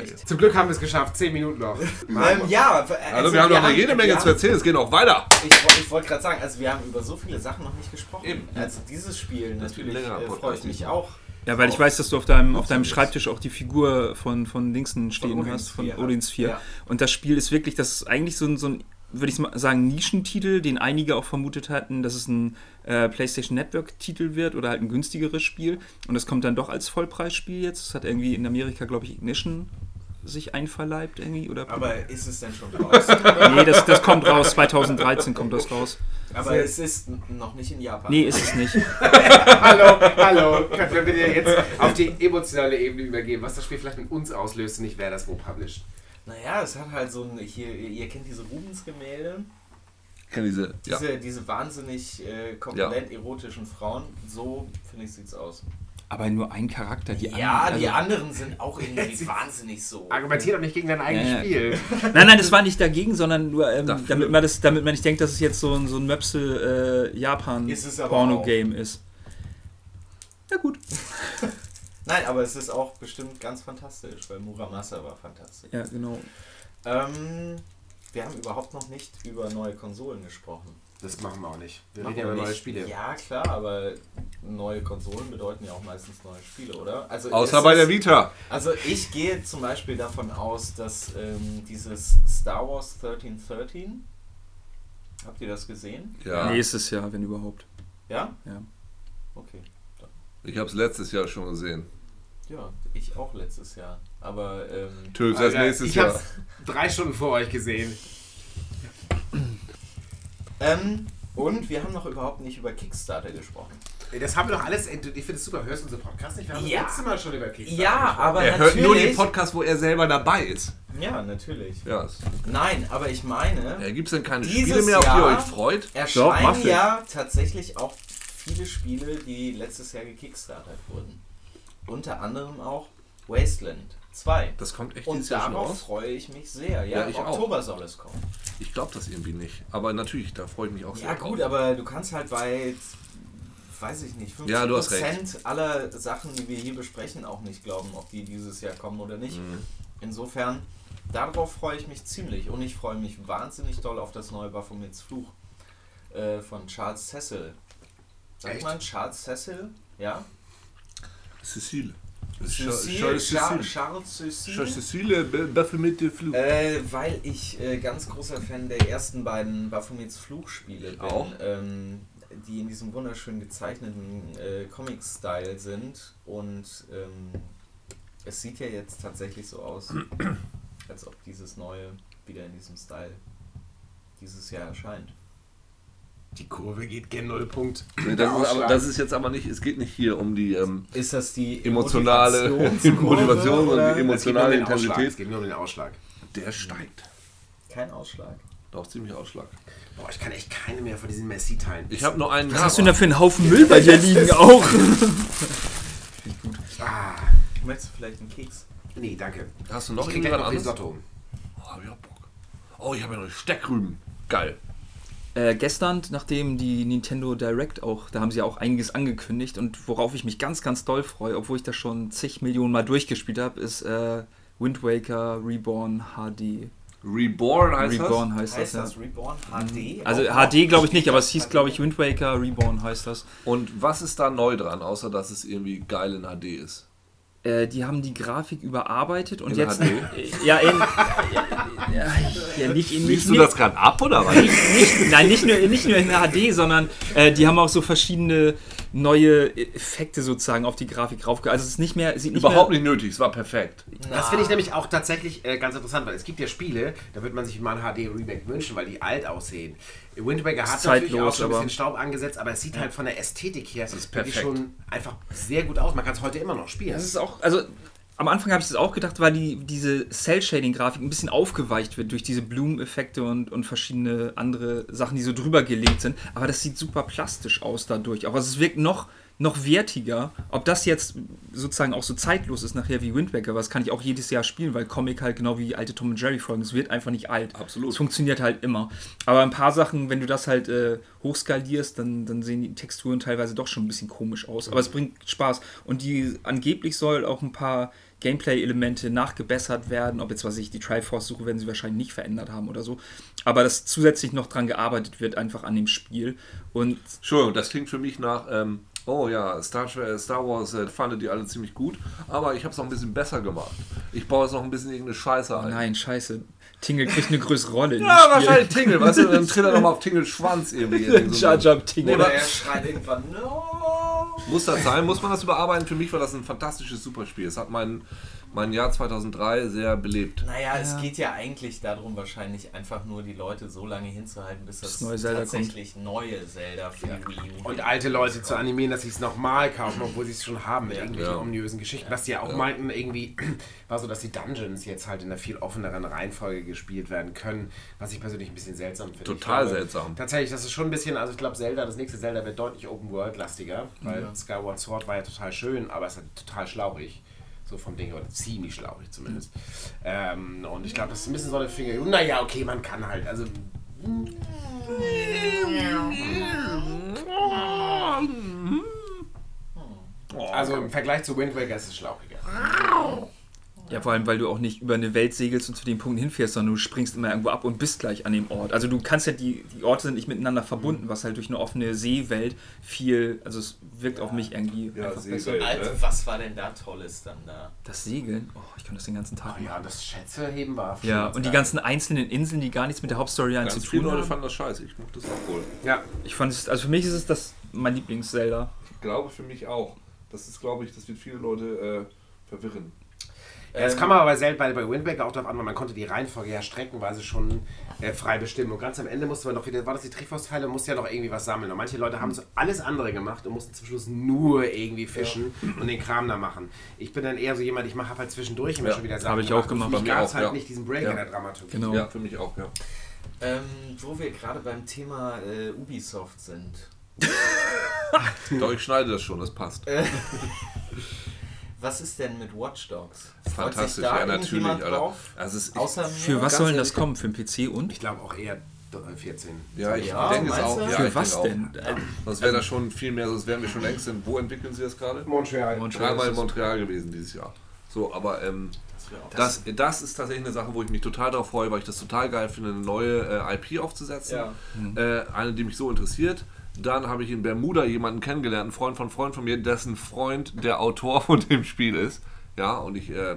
nicht. Zum Glück haben wir es geschafft, 10 Minuten noch. Ähm, ja, also Also, wir haben noch jede Menge zu erzählen, es geht noch weiter. Ich, ich wollte gerade sagen, also wir haben über so viele Sachen noch nicht gesprochen. Eben. Also dieses Spiel natürlich äh, freue ich mich auch. Ja, weil ich weiß, dass du auf deinem, auf deinem. Schreibtisch auch die Figur von, von Dingsen stehen Odins hast, von 4, Odins 4. ja. Und das Spiel ist wirklich, das ist eigentlich so ein, so ein würde ich mal sagen, Nischentitel, den einige auch vermutet hatten, dass es ein äh, PlayStation Network-Titel wird oder halt ein günstigeres Spiel. Und das kommt dann doch als Vollpreisspiel jetzt. Das hat irgendwie in Amerika, glaube ich, Ignition sich einverleibt irgendwie. Oder Aber ist es denn schon raus? nee, das, das kommt raus. 2013 kommt das raus. Aber es ist noch nicht in Japan. Nee, ist es nicht. hallo, hallo. Können wir bitte jetzt auf die emotionale Ebene übergehen, was das Spiel vielleicht mit uns auslöst und nicht wer das wo published. Naja, es hat halt so ein, hier, ihr kennt diese Rubens-Gemälde, kenne diese, ja. diese, diese wahnsinnig äh, komponent erotischen Frauen. So, finde ich, sieht's aus. Aber nur ein Charakter. Die ja, anderen, die also- anderen sind auch irgendwie wahnsinnig so. Argumentier doch nicht gegen dein eigenes. Spiel. Nein, nein, das war nicht dagegen, sondern nur, ähm, damit, man das, damit man nicht denkt, dass es jetzt so ein, so ein Möpsel äh, Ist ist. Ja, gut. Nein, aber es ist auch bestimmt ganz fantastisch, weil Muramasa war fantastisch. Ja, genau. Ähm, wir haben überhaupt noch nicht über neue Konsolen gesprochen. Das machen wir auch nicht. Wir Machen reden ja über neue. Spiele. Ja, klar, aber neue Konsolen bedeuten ja auch meistens neue Spiele, oder? Also Außer bei der ist- Vita. Also ich gehe zum Beispiel davon aus, dass ähm, dieses Star Wars 1313, habt ihr das gesehen? Ja. Nächstes Jahr, wenn überhaupt. Ja? Ja. Okay. Ich habe es letztes Jahr schon gesehen. Ja, ich auch letztes Jahr. Aber ähm, Tschüss, erst nächstes ich Jahr. hab's drei Stunden vor euch gesehen. Ähm, und wir haben noch überhaupt nicht über Kickstarter gesprochen. Das haben wir doch alles. Ich finde es super. Hörst du unseren Podcast nicht? Wir haben Ja. das letzte Mal schon über Kickstarter Ja, gesprochen. aber Er hört nur den. Podcast, wo er selber dabei ist. Ja, natürlich. Ja. es- Nein, aber ich meine, Ja, Gibt es denn keine Dieses Spiele mehr, auf die ihr Jahr- euch freut? erscheinen mach ich. ja tatsächlich auch viele Spiele, die letztes Jahr gekickstartet wurden. Unter anderem auch Wasteland 2. Das kommt echt Und darauf raus? freue ich mich sehr. Ja, Ja, im ich auch. Oktober soll es kommen. Ich glaube das irgendwie nicht. Aber natürlich, da freue ich mich auch sehr Ja gut, drauf. aber du kannst halt bei, weiß ich nicht, 50% Ja, recht. aller Sachen, die wir hier besprechen, auch nicht glauben, ob die dieses Jahr kommen oder nicht. Mhm. Insofern, darauf freue ich mich ziemlich. Und ich freue mich wahnsinnig doll auf das neue Baphomets Fluch äh, von Charles Cecil. Sagt Echt? man Charles Cecil? Ja? Cécile. Charles Char- Cécile. Charles Cecil. Charles Cécile, Baphomet de Flou. Äh, weil ich äh, ganz großer Fan der ersten beiden Baphomets Fluchspiele bin, Auch? Ähm, die in diesem wunderschön gezeichneten äh, Comic-Style sind und ähm, es sieht ja jetzt tatsächlich so aus, als ob dieses neue wieder in diesem Style dieses Jahr erscheint. Die Kurve geht gen Nullpunkt. Nee, das, ist aber, das ist jetzt aber nicht, es geht nicht hier um die ähm, Ist das die emotionale Motivation und oder? die Es emotionale Ausschlag. Es Intensität. geht nur um den Ausschlag. Der steigt. Kein Ausschlag. Doch, ziemlich Ausschlag. Boah, ich kann echt keine mehr von diesen Messi-Teilen. Ich habe nur einen. Was hast du denn da für einen Haufen Müll bei dir liegen auch? Ah, Möchtest du vielleicht einen Keks? nee, danke. Hast du noch irgendwas anderes? Risotto. Oh, hab ich auch Bock. Oh, ich habe ja noch Steckrüben. Geil. Äh, gestern, nachdem die Nintendo Direct auch, da haben sie auch einiges angekündigt und worauf ich mich ganz, ganz doll freue, obwohl ich das schon zig Millionen Mal durchgespielt habe, ist äh, Wind Waker Reborn HD. Reborn heißt Reborn heißt, Heißt das, das ja. Reborn HD? Also Auch HD glaube ich nicht, aber es hieß glaube ich Wind Waker Reborn heißt das. das. Und was ist da neu dran, außer dass es irgendwie geil in HD ist? Äh, die haben die Grafik überarbeitet und In jetzt. HD? Ja, in, ja, nicht in Siehst nicht, du das gerade ab oder was? nicht, nicht, nein, nicht nur, nicht nur in HD, sondern äh, die haben auch so verschiedene neue Effekte sozusagen auf die Grafik raufge... Also es ist nicht mehr... Sieht nicht Überhaupt mehr, nicht nötig, es war perfekt. Das finde ich nämlich auch tatsächlich äh, ganz interessant, weil es gibt ja Spiele, da würde man sich mal ein HD-Remake wünschen, weil die alt aussehen. Wind Waker hat Ist natürlich zeitlos, auch schon ein bisschen Staub angesetzt, aber es sieht halt von der Ästhetik her ist wirklich perfekt. schon einfach sehr gut aus. Man kann es heute immer noch spielen. Das ist auch... Also am Anfang habe ich das auch gedacht, weil die, diese Cell-Shading-Grafik ein bisschen aufgeweicht wird durch diese Blumeneffekte und, und verschiedene andere Sachen, die so drüber gelegt sind. Aber das sieht super plastisch aus dadurch. Auch also es wirkt noch, noch wertiger. Ob das jetzt sozusagen auch so zeitlos ist nachher wie Wind Waker, was kann ich auch jedes Jahr spielen, weil Comic halt genau wie alte Tom und Jerry Folgen, es wird einfach nicht alt. Absolut. Es funktioniert halt immer. Aber ein paar Sachen, wenn du das halt äh, hochskalierst, dann, dann sehen die Texturen teilweise doch schon ein bisschen komisch aus. Aber es bringt Spaß. Und die angeblich soll auch ein paar Gameplay-Elemente nachgebessert werden. Ob jetzt, was ich, die Triforce-Suche werden sie wahrscheinlich nicht verändert haben oder so. Aber dass zusätzlich noch dran gearbeitet wird, einfach an dem Spiel. Und Entschuldigung, das klingt für mich nach, ähm, oh ja, Star, Tra- Star Wars äh, fandet ihr alle ziemlich gut, aber ich habe es noch ein bisschen besser gemacht. Ich baue jetzt noch ein bisschen irgendeine Scheiße ein. nein, scheiße. Tingle kriegt eine größere Rolle. Ja, Spiel. wahrscheinlich Tingle, weißt du, dann tritt er nochmal auf Tingles Schwanz irgendwie. Jar Jar Tingle. Oder er schreit irgendwann, no! Muss das sein? Muss man das überarbeiten? Für mich war das ein fantastisches Superspiel. Es hat mein, mein Jahr 2003 sehr belebt. Naja, es geht ja eigentlich darum, wahrscheinlich einfach nur die Leute so lange hinzuhalten, bis das, Das neue Zelda tatsächlich neue Zelda für die Wii U Und alte Leute zu animieren, dass sie es nochmal kaufen, obwohl sie es schon haben mit Ja. irgendwelchen Ja. ominösen Geschichten. Was die ja auch meinten, irgendwie war so, dass die Dungeons jetzt halt in einer viel offeneren Reihenfolge gespielt werden können, was ich persönlich ein bisschen seltsam finde. Total glaube, seltsam. Tatsächlich, das ist schon ein bisschen, also ich glaube Zelda, das nächste Zelda wird deutlich Open World lastiger, weil Skyward Sword war ja total schön, aber es ist halt total schlauchig. So vom Ding, oder ziemlich schlauchig zumindest. Ähm, und ich glaube, das ist ein bisschen so eine Finger. Naja, okay, man kann halt, also Also im Vergleich zu Wind Waker ist es schlauchiger. Ja, vor allem, weil du auch nicht über eine Welt segelst und zu dem Punkt hinfährst, sondern du springst immer irgendwo ab und bist gleich an dem Ort. Also du kannst ja, die, die Orte sind nicht miteinander verbunden, was halt durch eine offene Seewelt viel, also es wirkt auf mich irgendwie Ja, einfach Seewelt. besser. Also, was war denn da Tolles dann da? Das Segeln, oh, ich kann das den ganzen Tag Oh ja, das Schätzeheben war schon Ja, und die geil. ganzen einzelnen Inseln, die gar nichts mit der Hauptstory an zu viele tun Leute haben. fanden das scheiße. Ich mochte das auch wohl. Ja, Ich fand es, also für mich ist es das mein Lieblings-Zelda. Ich glaube für mich auch. Das ist, glaube ich, das wird viele Leute äh, verwirren. Ja, das kann man aber selten bei, bei Wind Waker auch darauf an, weil man konnte die Reihenfolge ja streckenweise schon äh, frei bestimmen. Und ganz am Ende musste man noch wieder, war das die Triforce-Teile, musste ja noch irgendwie was sammeln. Und manche Leute haben so alles andere gemacht und mussten zum Schluss nur irgendwie fischen und den Kram da machen. Ich bin dann eher so jemand, ich mache halt zwischendurch immer Ja, schon wieder hab ich auch gemacht. Für Bei mich mir gab es auch, halt ja. nicht diesen Break Ja. in der Dramaturgie. Genau. Ja, für mich auch, ja. Ähm, wo wir gerade beim Thema äh, Ubisoft sind. Doch, ich schneide das schon, das passt. Was ist denn mit Watch Dogs? Freut sich Fantastisch, da ja, natürlich, Alter. drauf? Also es, ich, Außer Für mir? was soll denn das kommen? Für den PC und? Ich glaube auch eher 14. ja, ich Ja, denke es auch. Ja, Für ich was denke denn? Auch. Sonst wäre das schon viel mehr, sonst wären wir schon längst in. Wo entwickeln sie das gerade? Montreal. Dreimal in Montreal gewesen dieses Jahr. So, aber ähm, Das auch- das, das ist tatsächlich eine Sache, wo ich mich total darauf freue, weil ich das total geil finde, eine neue äh, IP aufzusetzen. Ja. Äh, eine, die mich so interessiert. Dann habe ich in Bermuda jemanden kennengelernt, einen Freund von Freund von mir, dessen Freund der Autor von dem Spiel ist. Ja, und ich. Äh,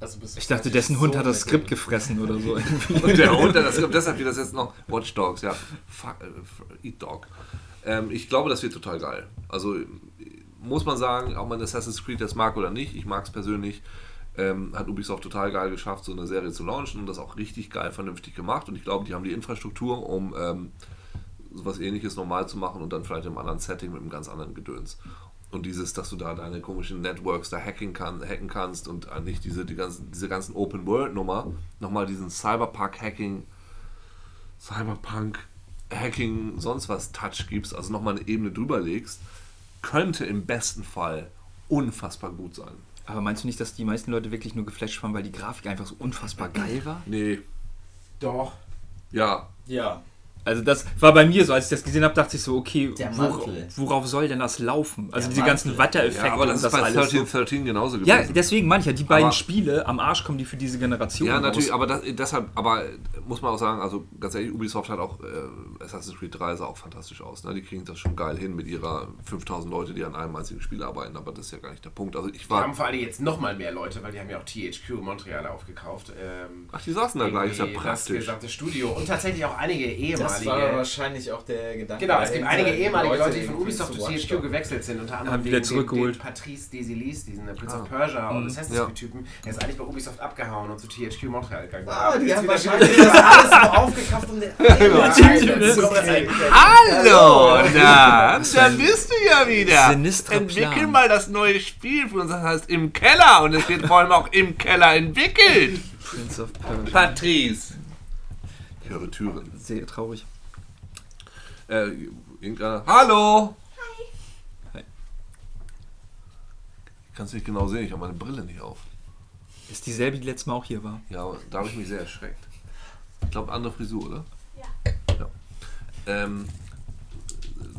Also Ich dachte, dessen Hund so hat das Skript gefressen oder so. und der Hund, der das, deshalb wird das jetzt noch Watch Dogs, ja. Fuck, äh, Eat Dog. Ähm, ich glaube, das wird total geil. Also muss man sagen, ob man Assassin's Creed das mag oder nicht, ich mag es persönlich, ähm, hat Ubisoft total geil geschafft, so eine Serie zu launchen und das auch richtig geil, vernünftig gemacht. Und ich glaube, die haben die Infrastruktur, um ähm, sowas ähnliches normal zu machen und dann vielleicht im anderen Setting mit einem ganz anderen Gedöns. Und dieses, dass du da deine komischen Networks da hacking kann, hacken kannst und eigentlich diese, die ganzen, diese ganzen Open-World-Nummer, nochmal diesen Cyberpunk-Hacking, Cyberpunk-Hacking, sonst was Touch gibst, also nochmal eine Ebene drüber legst, könnte im besten Fall unfassbar gut sein. Aber meinst du nicht, dass die meisten Leute wirklich nur geflasht waren, weil die Grafik einfach so unfassbar geil war? Nee, Doch. ja, Ja. Also das war bei mir so, als ich das gesehen habe, dachte ich so, okay, wor worauf soll denn das laufen? Also Der diese ganzen Mantel. Wettereffekte Ja, aber das und ist das bei alles. 13, So. 13 genauso gewesen. Ja, deswegen meine ich ja, die beiden Aber- Spiele, am Arsch kommen die für diese Generation Ja, natürlich, raus. aber das, deshalb, aber muss man auch sagen, also ganz ehrlich, Ubisoft hat auch, äh, Assassin's Creed 3 sah auch fantastisch aus. Ne? Die kriegen das schon geil hin mit ihrer 5000 Leute, die an einem einzigen Spiel arbeiten, aber das ist ja gar nicht der Punkt. Also ich Wir haben war. vor allem jetzt nochmal mehr Leute, weil die haben ja auch THQ Montreal aufgekauft. Ähm, Ach, die saßen da gleich, ist ja irgendwie Das praktisch. gesamte Studio und tatsächlich auch einige Das war ehemalige. wahrscheinlich auch der Gedanke. Genau, es gibt einige ehemalige Leute, die von Ubisoft zu Dogs. gewechselt sind, unter anderem Haben wieder zurückgeholt. den Patrice Desilis, diesen Prince Ah. of Persia und Assassin's Ja. Creed Typen. Der ist eigentlich bei Ubisoft abgehauen und zu THQ Montreal gegangen. Ah, die haben wahrscheinlich das alles nur aufgekauft, um den Hallo, na, da bist du ja wieder. Sinistrer Entwickel mal das neue Spiel für uns, das heißt im Keller und es wird vor allem auch im Keller entwickelt. Prince of Persia. Patrice. Höre Türen. Sehr traurig. Äh, irgendeiner. Hallo! Hi. Ich kann es nicht genau sehen, ich habe meine Brille nicht auf. Ist dieselbe, die letztes Mal auch hier war. Ja, da habe ich mich sehr erschreckt. Ich glaube, andere Frisur, oder? Ja. ja. Ähm,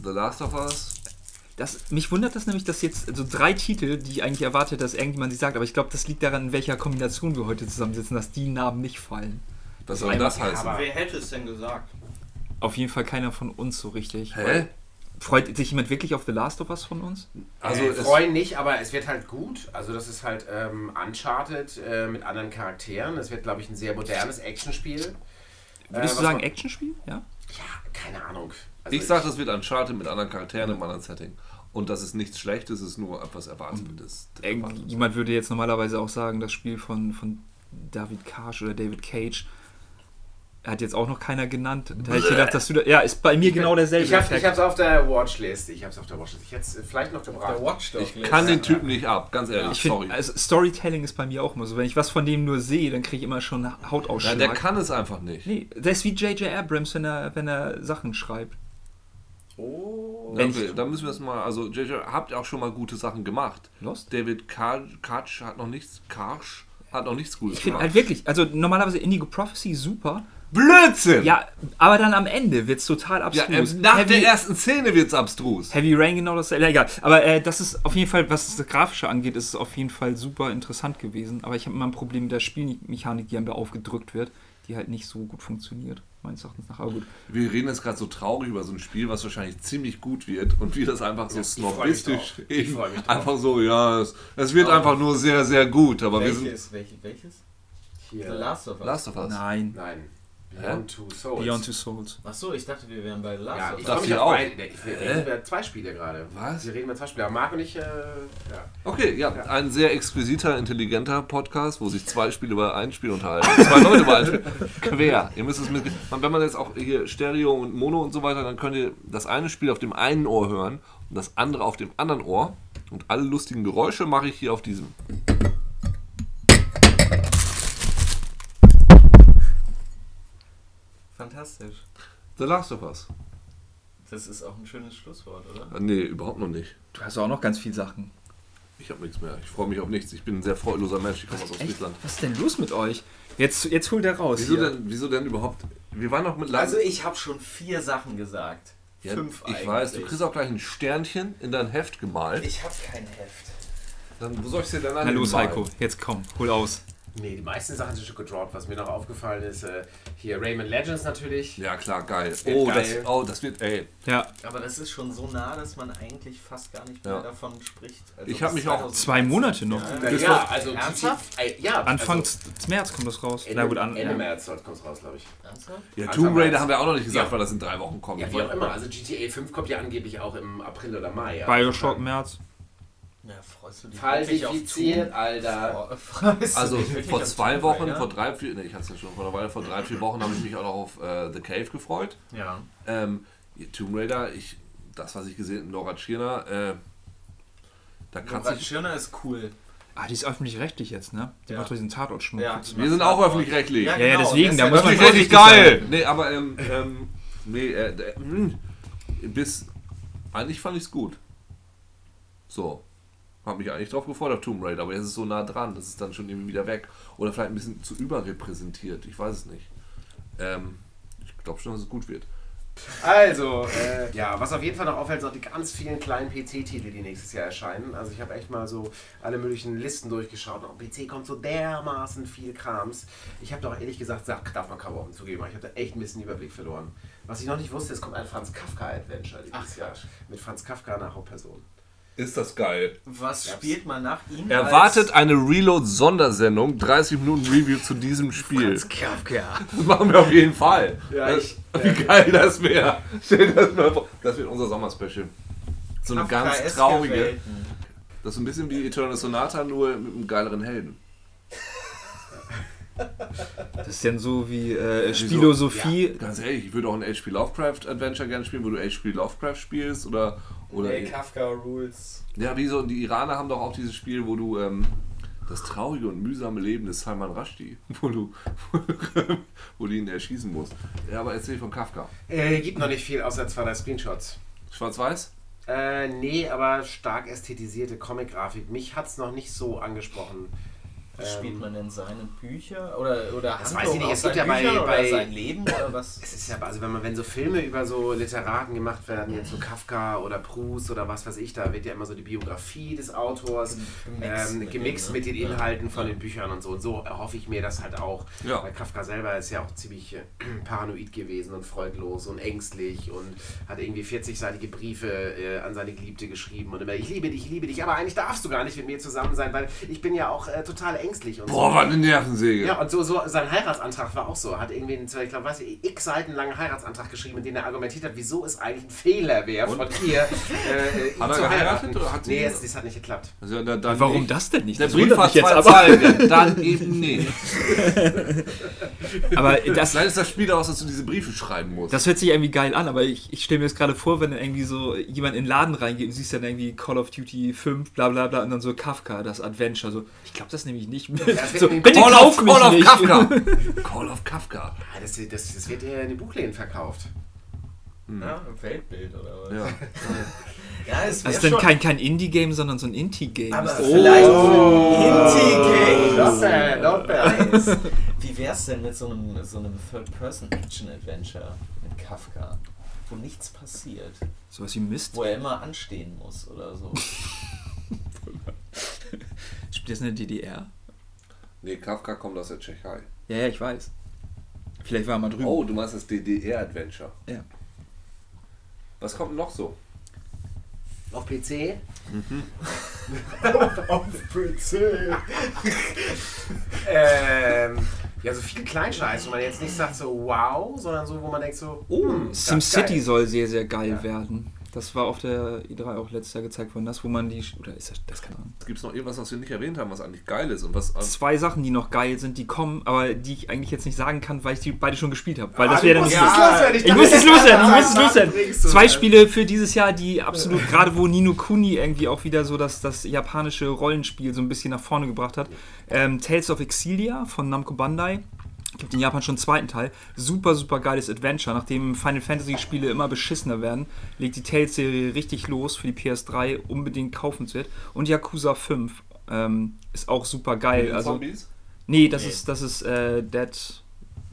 The Last of Us. Das, mich wundert das nämlich, dass jetzt so drei Titel, die ich eigentlich erwarte, dass irgendjemand sie sagt, aber ich glaube, das liegt daran, in welcher Kombination wir heute zusammensitzen, dass die Namen nicht fallen. Was soll das heißen? aber- Wer hätte es denn gesagt? Auf jeden Fall keiner von uns so richtig. Hä? Freut sich jemand wirklich auf The Last of Us von uns? Also, äh, es, freuen nicht, aber es wird halt gut. Also das ist halt ähm, Uncharted äh, mit anderen Charakteren. Es wird, glaube ich, ein sehr modernes Actionspiel. Würdest Äh, du sagen man- Actionspiel? Ja? Ja, keine Ahnung. Also ich sage, das wird Uncharted mit anderen Charakteren im anderen Setting. Und das ist nichts Schlechtes, es ist nur etwas Erwartetes. Jemand würde jetzt normalerweise auch sagen, das Spiel von, von David Cage oder David Cage hat jetzt auch noch keiner genannt. Da hätte ich gedacht, dass du da. Ja, ist bei mir genau derselbe Ich habe es auf der Watchlist. Ich habe es auf der Watchlist. Ich hätte es vielleicht noch gebracht. Der Watchdog. Ich kann den Typen nicht ab, ganz ehrlich, Ich find, sorry. also Storytelling ist bei mir auch immer so. Wenn ich was von dem nur sehe, dann kriege ich immer schon Hautausschlag. Nein, der kann es einfach nicht. nee, der ist wie J.J. Abrams, wenn er, wenn er Sachen schreibt. Oh. Ja, okay, da müssen wir es mal, also JJ, habt ihr auch schon mal gute Sachen gemacht. Lost? David Karch hat noch nichts, Karch hat noch nichts Gutes Ich finde gemacht. halt wirklich, also normalerweise Indigo Prophecy super. Blödsinn! Ja, aber dann am Ende wird es total Ja, abstrus. ähm, nach Heavy, der ersten Szene wird's abstrus. Heavy Rain genau das. Ja, egal. Aber äh, das ist auf jeden Fall, was das Grafische angeht, ist es auf jeden Fall super interessant gewesen. Aber ich habe immer ein Problem mit der Spielmechanik, die einem da aufgedrückt wird, die halt nicht so gut funktioniert, meines Erachtens nach. Aber gut. Wir reden jetzt gerade so traurig über so ein Spiel, was wahrscheinlich ziemlich gut wird und wie das einfach so Ja, ich freu mich snobistisch eben einfach so, ja, es, es wird Aber- einfach nur sehr, sehr gut, aber wir sind Welches? Welches? Welches? Hier. The Last of Us. Last of Us. Nein. Nein. Beyond Two Souls. Beyond Two Souls. Achso, ich dachte, wir wären bei The Last Ja, ich hier auf auch. Ich, wir reden über zwei Spiele gerade. Was? Wir reden über zwei Spiele. Aber Marc und ich, äh, ja. Okay, ja, ein sehr exquisiter, intelligenter Podcast, wo sich zwei Spiele über ein Spiel unterhalten. Zwei Leute über ein Spiel. Quer. Ihr müsst es mit. Wenn man jetzt auch hier Stereo und Mono und so weiter, dann könnt ihr das eine Spiel auf dem einen Ohr hören und das andere auf dem anderen Ohr. Und alle lustigen Geräusche mache ich hier auf diesem. Fantastisch. The Last of Us. Das ist auch ein schönes Schlusswort, oder? Äh, Nee, überhaupt noch nicht. Du hast auch noch ganz viele Sachen. Ich habe nichts mehr. Ich freue mich auf nichts. Ich bin ein sehr freudloser Mensch. Ich komme aus Echt? Ostfriesland. Was ist denn los mit euch? Jetzt, jetzt holt er raus. Wieso hier. denn, wieso denn überhaupt? Wir waren noch mit La- Also ich habe schon vier Sachen gesagt. Ja, Fünf Ich eigentlich. weiß, du kriegst auch gleich ein Sternchen in dein Heft gemalt. Ich habe kein Heft. Dann, wo soll ich dir denn an? Na los, Heiko, jetzt komm, hol aus. Nee, die meisten Sachen sind schon gedroppt. Was mir noch aufgefallen ist, äh, hier Rayman Legends natürlich. Ja, klar, geil. Oh, geil. Das, oh, das wird, ey. Ja, Aber das ist schon so nah, dass man eigentlich fast gar nicht mehr Ja. davon spricht. Also Ich hab bis mich auch 2013. zwei Monate noch. Ja, Na Das ja, also Ernsthaft? Äh, ja, Anfang also, März kommt das raus. Ende, Na gut, an. Ende Ja. März kommt es raus, glaube ich. Ernsthaft? Ja, Tomb Raider haben wir auch noch nicht gesagt, Ja. weil das in drei Wochen kommt. Ja, wie auch immer. Also GTA 5 kommt ja angeblich auch im April oder Mai. Ja. Bioshock März. Ja, freust du dich wirklich auf Falsifiziert, Alter. Doom? Freust du Also vor zwei Wochen, Raider? vor drei, vier, nee, ich hatte es ja schon vor einer Weile, vor drei, vier Wochen habe ich mich auch noch auf äh, The Cave gefreut. Ja. Ähm, Tomb Raider, ich, das, was ich gesehen habe, Nora Tschirner, äh, da kannst Nora du. Schirner ist cool. Ah, die ist öffentlich-rechtlich jetzt, ne? Die Ja. macht doch diesen Tatort-Schmuck. Ja. Wir sind auch öffentlich-rechtlich. Ja, ja, deswegen, da muss Das man ist richtig geil! Nee, aber ähm, ähm, nee, äh, äh, mh, bis. Eigentlich fand ich es gut. So. Hab mich eigentlich drauf gefreut auf Tomb Raider, aber jetzt ist es so nah dran, das ist dann schon irgendwie wieder weg. Oder vielleicht ein bisschen zu überrepräsentiert, ich weiß es nicht. Ähm, ich glaube schon, dass es gut wird. Also, äh, ja, was auf jeden Fall noch auffällt, sind auch die ganz vielen kleinen PC-Titel, die nächstes Jahr erscheinen. Also ich habe echt mal so alle möglichen Listen durchgeschaut. Auf PC kommt so dermaßen viel Krams. Ich habe doch ehrlich gesagt, sag, darf man kaum offen zugeben, ich habe da echt ein bisschen Überblick verloren. Was ich noch nicht wusste, es kommt ein Franz Kafka-Adventure dieses Jahr. Mit Franz Kafka einer Hauptperson. Ist das geil. Was spielt man nach ihm? Erwartet eine Reload-Sondersendung, 30 Minuten Review zu diesem Spiel. Kafka. Das machen wir auf jeden Fall. Ja, Das- ich- wie geil das wäre. Stell dir das mal vor. Das wird unser Sommerspecial. So eine ganz traurige. Das ist ein bisschen wie Eternal Sonata, nur mit einem geileren Helden. Das ist dann so wie äh, Spielosophie. Ganz ehrlich, ich würde auch ein HP Lovecraft Adventure gerne spielen, wo du HP Lovecraft spielst oder. oder Nee, Kafka Rules. ja, wie so, die Iraner haben doch auch dieses Spiel, wo du. Ähm, das traurige und mühsame Leben des Salman Rushdie, wo du, wo du ihn erschießen musst. Ja, aber erzähl von Kafka. Äh, gibt noch nicht viel, außer zwei, drei Screenshots. Schwarz-Weiß? Äh, nee, aber stark ästhetisierte Comic-Grafik. Mich hat es noch nicht so angesprochen. Spielt Ähm, man denn seine Bücher? Oder, oder Das Handlung weiß ich nicht, aus es gibt ja bei- bei- oder sein Leben oder was? Es ist ja, also wenn man, wenn so Filme über so Literaten gemacht werden, jetzt so Kafka oder Proust oder was weiß ich, da wird ja immer so die Biografie des Autors Gemixt ähm, mit gemixt mit ne? den Ja. Inhalten von den Büchern und so. Und so erhoffe ich mir das halt auch. Ja. Weil Kafka selber ist ja auch ziemlich äh, paranoid gewesen und freudlos und ängstlich und hat irgendwie 40-seitige Briefe äh, an seine Geliebte geschrieben und immer, ich liebe dich, ich liebe dich, aber eigentlich darfst du gar nicht mit mir zusammen sein, weil ich bin ja auch äh, total ängstlich und Boah, so. was eine Nervensäge. Ja, und so, so sein Heiratsantrag war auch so. Hat irgendwie einen, ich glaube, weiß ich, x Seiten langen Heiratsantrag geschrieben, in dem er argumentiert hat, wieso es eigentlich ein Fehler wäre von ihr, äh, Hat er zu geheiratet heiraten. oder hat sie- nee, es, das hat nicht geklappt. Also, da, dann Warum nicht. das denn nicht? Der Das Brief hat jetzt zwei aber. Zeilen. Dann eben nicht. Aber das, Vielleicht ist das Spiel daraus, dass du diese Briefe schreiben musst. das hört sich irgendwie geil an, aber ich, ich stelle mir das gerade vor, wenn dann irgendwie so jemand in den Laden reingeht und siehst dann irgendwie Call of Duty 5, bla bla bla, und dann so Kafka, das Adventure. So, ich glaube das nämlich nicht. Das so, wird- bitte Call kauf of, mich Call of nicht. Kafka. Call of Kafka. Ja, das, das, das wird eher in den Buchläden verkauft. Ja, ein Weltbild oder was? Ja. Ja, es Das wäre ist dann kein, kein Indie-Game, sondern so ein Inti-Game. aber das- vielleicht Oh. Indie-Game. Not bad, not bad. Nice. Wie wär's denn mit so einem, so einem Third-Person-Action-Adventure mit Kafka, wo nichts passiert, Sowas wie Mist. wo er immer anstehen muss oder so? Spielt das in der DDR? Nee, Kafka kommt aus der Tschechei. Ja, ja, ich weiß. Vielleicht war er mal drüben. Oh, du meinst das DDR-Adventure. Ja. Was kommt noch so? Auf PC? Auf PC. Ähm, ja, so viel Kleinscheiß, wo man jetzt nicht sagt so wow, sondern so, wo man denkt so, oh, ganz SimCity soll sehr, sehr geil Ja. werden. Das war auf der E3 auch letztes Jahr gezeigt worden, das, wo man die. Oder ist das, das keine Ahnung. Gibt es noch irgendwas, was wir nicht erwähnt haben, was eigentlich geil ist? Und was. Zwei Sachen, die noch geil sind, die kommen, aber die ich eigentlich jetzt nicht sagen kann, weil ich die beide schon gespielt habe. Weil das Ah, wäre du dann. musst es loswerden, Ich muss es loswerden, ich muss es loswerden. Zwei. Spiele für dieses Jahr, die absolut, gerade wo Nino Kuni irgendwie auch wieder so das, das japanische Rollenspiel so ein bisschen nach vorne gebracht hat. Ähm, Tales of Exilia von Namco Bandai. Gibt in Japan schon einen zweiten Teil. Super, super geiles Adventure. Nachdem Final Fantasy Spiele immer beschissener werden, legt die Tales-Serie richtig los für die PS3. Unbedingt kaufenswert. Und Yakuza 5 ähm, ist auch super geil. Also, Zombies? Nee, das Nee. ist, das ist äh, Dead,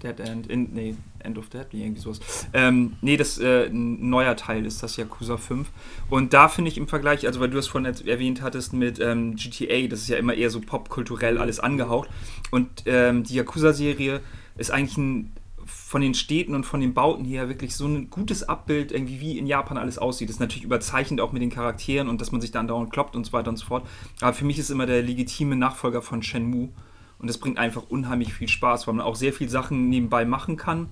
Dead End, in, nee, End of Dead, nee, irgendwie sowas. Ähm, nee, das äh, ein neuer Teil ist das Yakuza 5. Und da finde ich im Vergleich, also weil du das vorhin erwähnt hattest mit ähm, GTA, das ist ja immer eher so popkulturell alles angehaucht. Und ähm, die Yakuza-Serie ist eigentlich ein von den Städten und von den Bauten her wirklich so ein gutes Abbild, irgendwie wie in Japan alles aussieht. Das ist natürlich überzeichnet auch mit den Charakteren und dass man sich da andauernd kloppt und so weiter und so fort. Aber für mich ist immer der legitime Nachfolger von Shenmue. Und das bringt einfach unheimlich viel Spaß, weil man auch sehr viel Sachen nebenbei machen kann.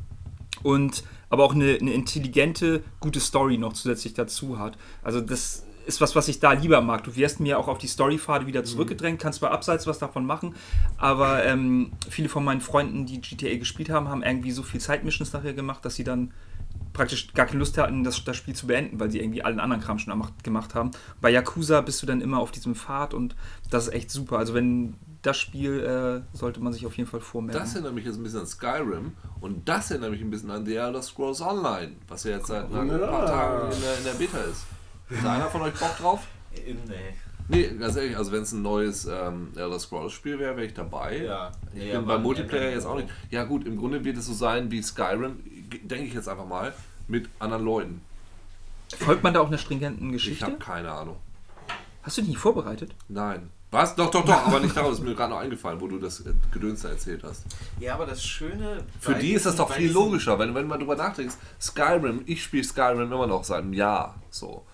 Und aber auch eine, eine intelligente, gute Story noch zusätzlich dazu hat. Also das ist was, was ich da lieber mag. Du wirst mir auch auf die Storypfade wieder zurückgedrängt, kannst zwar abseits was davon machen, aber ähm, viele von meinen Freunden, die GTA gespielt haben, haben irgendwie so viel Zeitmissions nachher gemacht, dass sie dann praktisch gar keine Lust hatten, das, das Spiel zu beenden, weil sie irgendwie allen anderen Kram schon gemacht haben. Bei Yakuza bist du dann immer auf diesem Pfad und das ist echt super. Also wenn das Spiel äh, sollte man sich auf jeden Fall vormerken. Das erinnert mich jetzt ein bisschen an Skyrim und das erinnert mich ein bisschen an The Elder Scrolls Online, was ja jetzt seit ein Ja. paar Tagen in der, in der Beta ist. Ist da einer von euch Bock drauf? Nee. Nee, ganz ehrlich, also wenn es ein neues ähm, Elder Scrolls Spiel wäre, wäre ich dabei. Ja. Ich Nee, bin beim Multiplayer jetzt auch nicht. Ja gut, im Grunde wird es so sein wie Skyrim, denke ich jetzt einfach mal. mit anderen Leuten. Folgt man da auch einer stringenten Ich Geschichte? habe keine Ahnung. Hast du die nicht vorbereitet? Nein. Was? Doch, doch, doch, aber nicht daraus. Ist mir gerade noch eingefallen, wo du das äh, Gedöns da erzählt hast. Ja, aber das Schöne. Für bei die ist das doch bei viel logischer, wenn, wenn mal drüber nachdenkst. Skyrim, ich spiele Skyrim immer noch seit einem Jahr. So.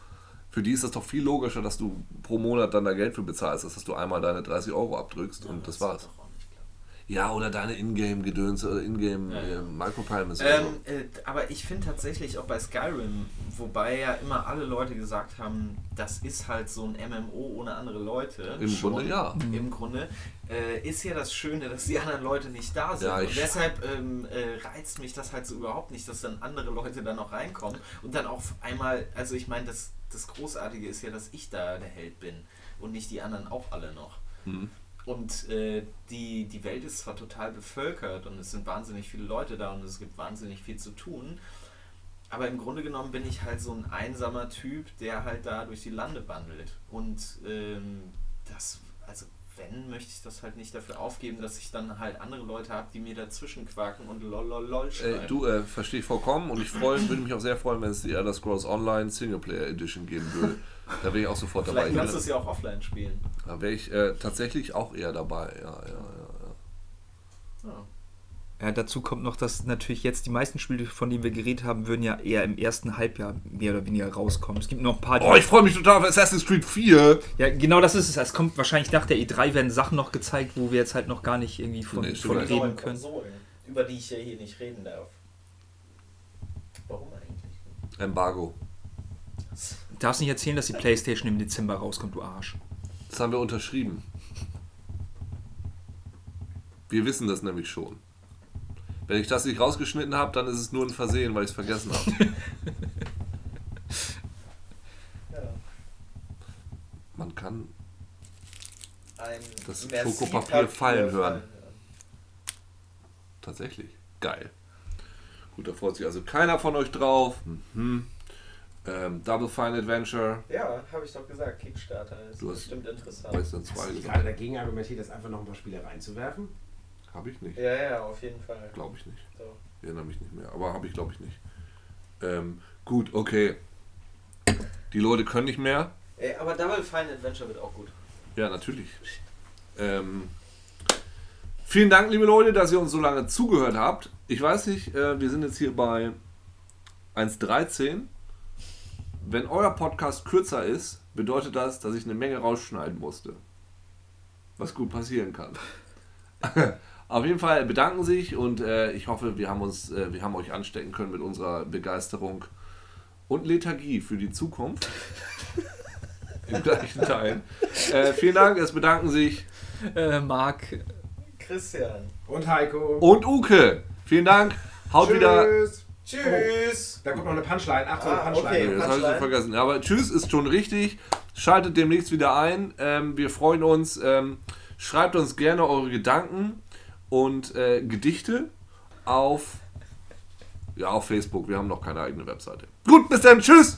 Für die ist das doch viel logischer, dass du pro Monat dann da Geld für bezahlst, als dass du einmal deine 30 Euro abdrückst und das war's. wird doch auch nicht klappen. Ja, oder deine Ingame-Gedöns oder Ingame Ja, ja. äh, Micropayments Ähm, äh, aber ich finde tatsächlich auch bei Skyrim, wobei ja immer alle Leute gesagt haben, das ist halt so ein MMO ohne andere Leute. Im Grunde ja. Im Grunde äh, ist ja das Schöne, dass die anderen Leute nicht da sind. Ja, und deshalb ähm, äh, reizt mich das halt so überhaupt nicht, dass dann andere Leute da noch reinkommen und dann auf einmal, also ich meine, das, das Großartige ist ja, dass ich da der Held bin und nicht die anderen auch alle noch. Mhm. Und äh, die, die Welt ist zwar total bevölkert und es sind wahnsinnig viele Leute da und es gibt wahnsinnig viel zu tun, aber im Grunde genommen bin ich halt so ein einsamer Typ, der halt da durch die Lande wandelt. Und ähm, das, also wenn, möchte ich das halt nicht dafür aufgeben, dass ich dann halt andere Leute habe, die mir dazwischen quaken und lol lol lol schreiben. Äh, du, äh, verstehe ich vollkommen und ich freue, würde mich auch sehr freuen, wenn es die Elder Scrolls Online Singleplayer Edition geben würde. Da wäre ich auch sofort dabei. Vielleicht kannst du es ja auch offline spielen. Da wäre ich äh, tatsächlich auch eher dabei. Ja, ja, ja. Ja. Ja, dazu kommt noch, dass natürlich jetzt die meisten Spiele, von denen wir geredet haben, würden ja eher im ersten Halbjahr mehr oder weniger rauskommen. Es gibt noch ein paar, die Oh, ich freue mich total auf Assassin's Creed 4. Ja, genau das ist es. Es kommt wahrscheinlich nach der E3 werden Sachen noch gezeigt, wo wir jetzt halt noch gar nicht irgendwie von, Nee, von reden können. Konsolen, über die ich ja hier nicht reden darf. Warum eigentlich? Embargo. Du darfst nicht erzählen, dass die Playstation im Dezember rauskommt, du Arsch. Das haben wir unterschrieben. Wir wissen das nämlich schon. Wenn ich das nicht rausgeschnitten habe, dann ist es nur ein Versehen, weil ich es vergessen habe. Ja. Man kann Ein Das Merci Schokopapier fallen hören. hören. tatsächlich. Geil. Gut, da freut sich also keiner von euch drauf. Mhm. Ähm, Double Fine Adventure. Ja, habe ich doch gesagt, Kickstarter ist Du hast- bestimmt interessant. Zwei nicht gesagt. gerade dagegen argumentiert, das einfach noch ein paar Spiele reinzuwerfen? Habe ich nicht. Ja, ja, auf jeden Fall. Glaube ich nicht. So. Ich erinnere mich nicht mehr. Aber habe ich, glaube ich, nicht. Ähm, gut, okay. Die Leute können nicht mehr. Ey, aber Double Fine Adventure wird auch gut. Ja, natürlich. Ähm, vielen Dank, liebe Leute, dass ihr uns so lange zugehört habt. Ich weiß nicht, äh, wir sind jetzt hier bei 1.13. Wenn euer Podcast kürzer ist, bedeutet das, dass ich eine Menge rausschneiden musste. Was gut passieren kann. Auf jeden Fall bedanken sich und äh, ich hoffe, wir haben uns, äh, wir haben euch anstecken können mit unserer Begeisterung und Lethargie für die Zukunft. Im gleichen Teil. Äh, vielen Dank, es bedanken sich Äh, Marc, Christian. Und Heiko. und Uke. Vielen Dank. Haut wieder. Tschüss. Tschüss. Da kommt noch eine Punchline. Achtung, Ah, eine Punchline. okay. Das habe ich so Punchline. vergessen. Aber tschüss ist schon richtig. Schaltet demnächst wieder ein. Ähm, wir freuen uns. Ähm, schreibt uns gerne eure Gedanken und äh, Gedichte auf, ja, auf Facebook. Wir haben noch keine eigene Webseite. Gut, bis dann. Tschüss.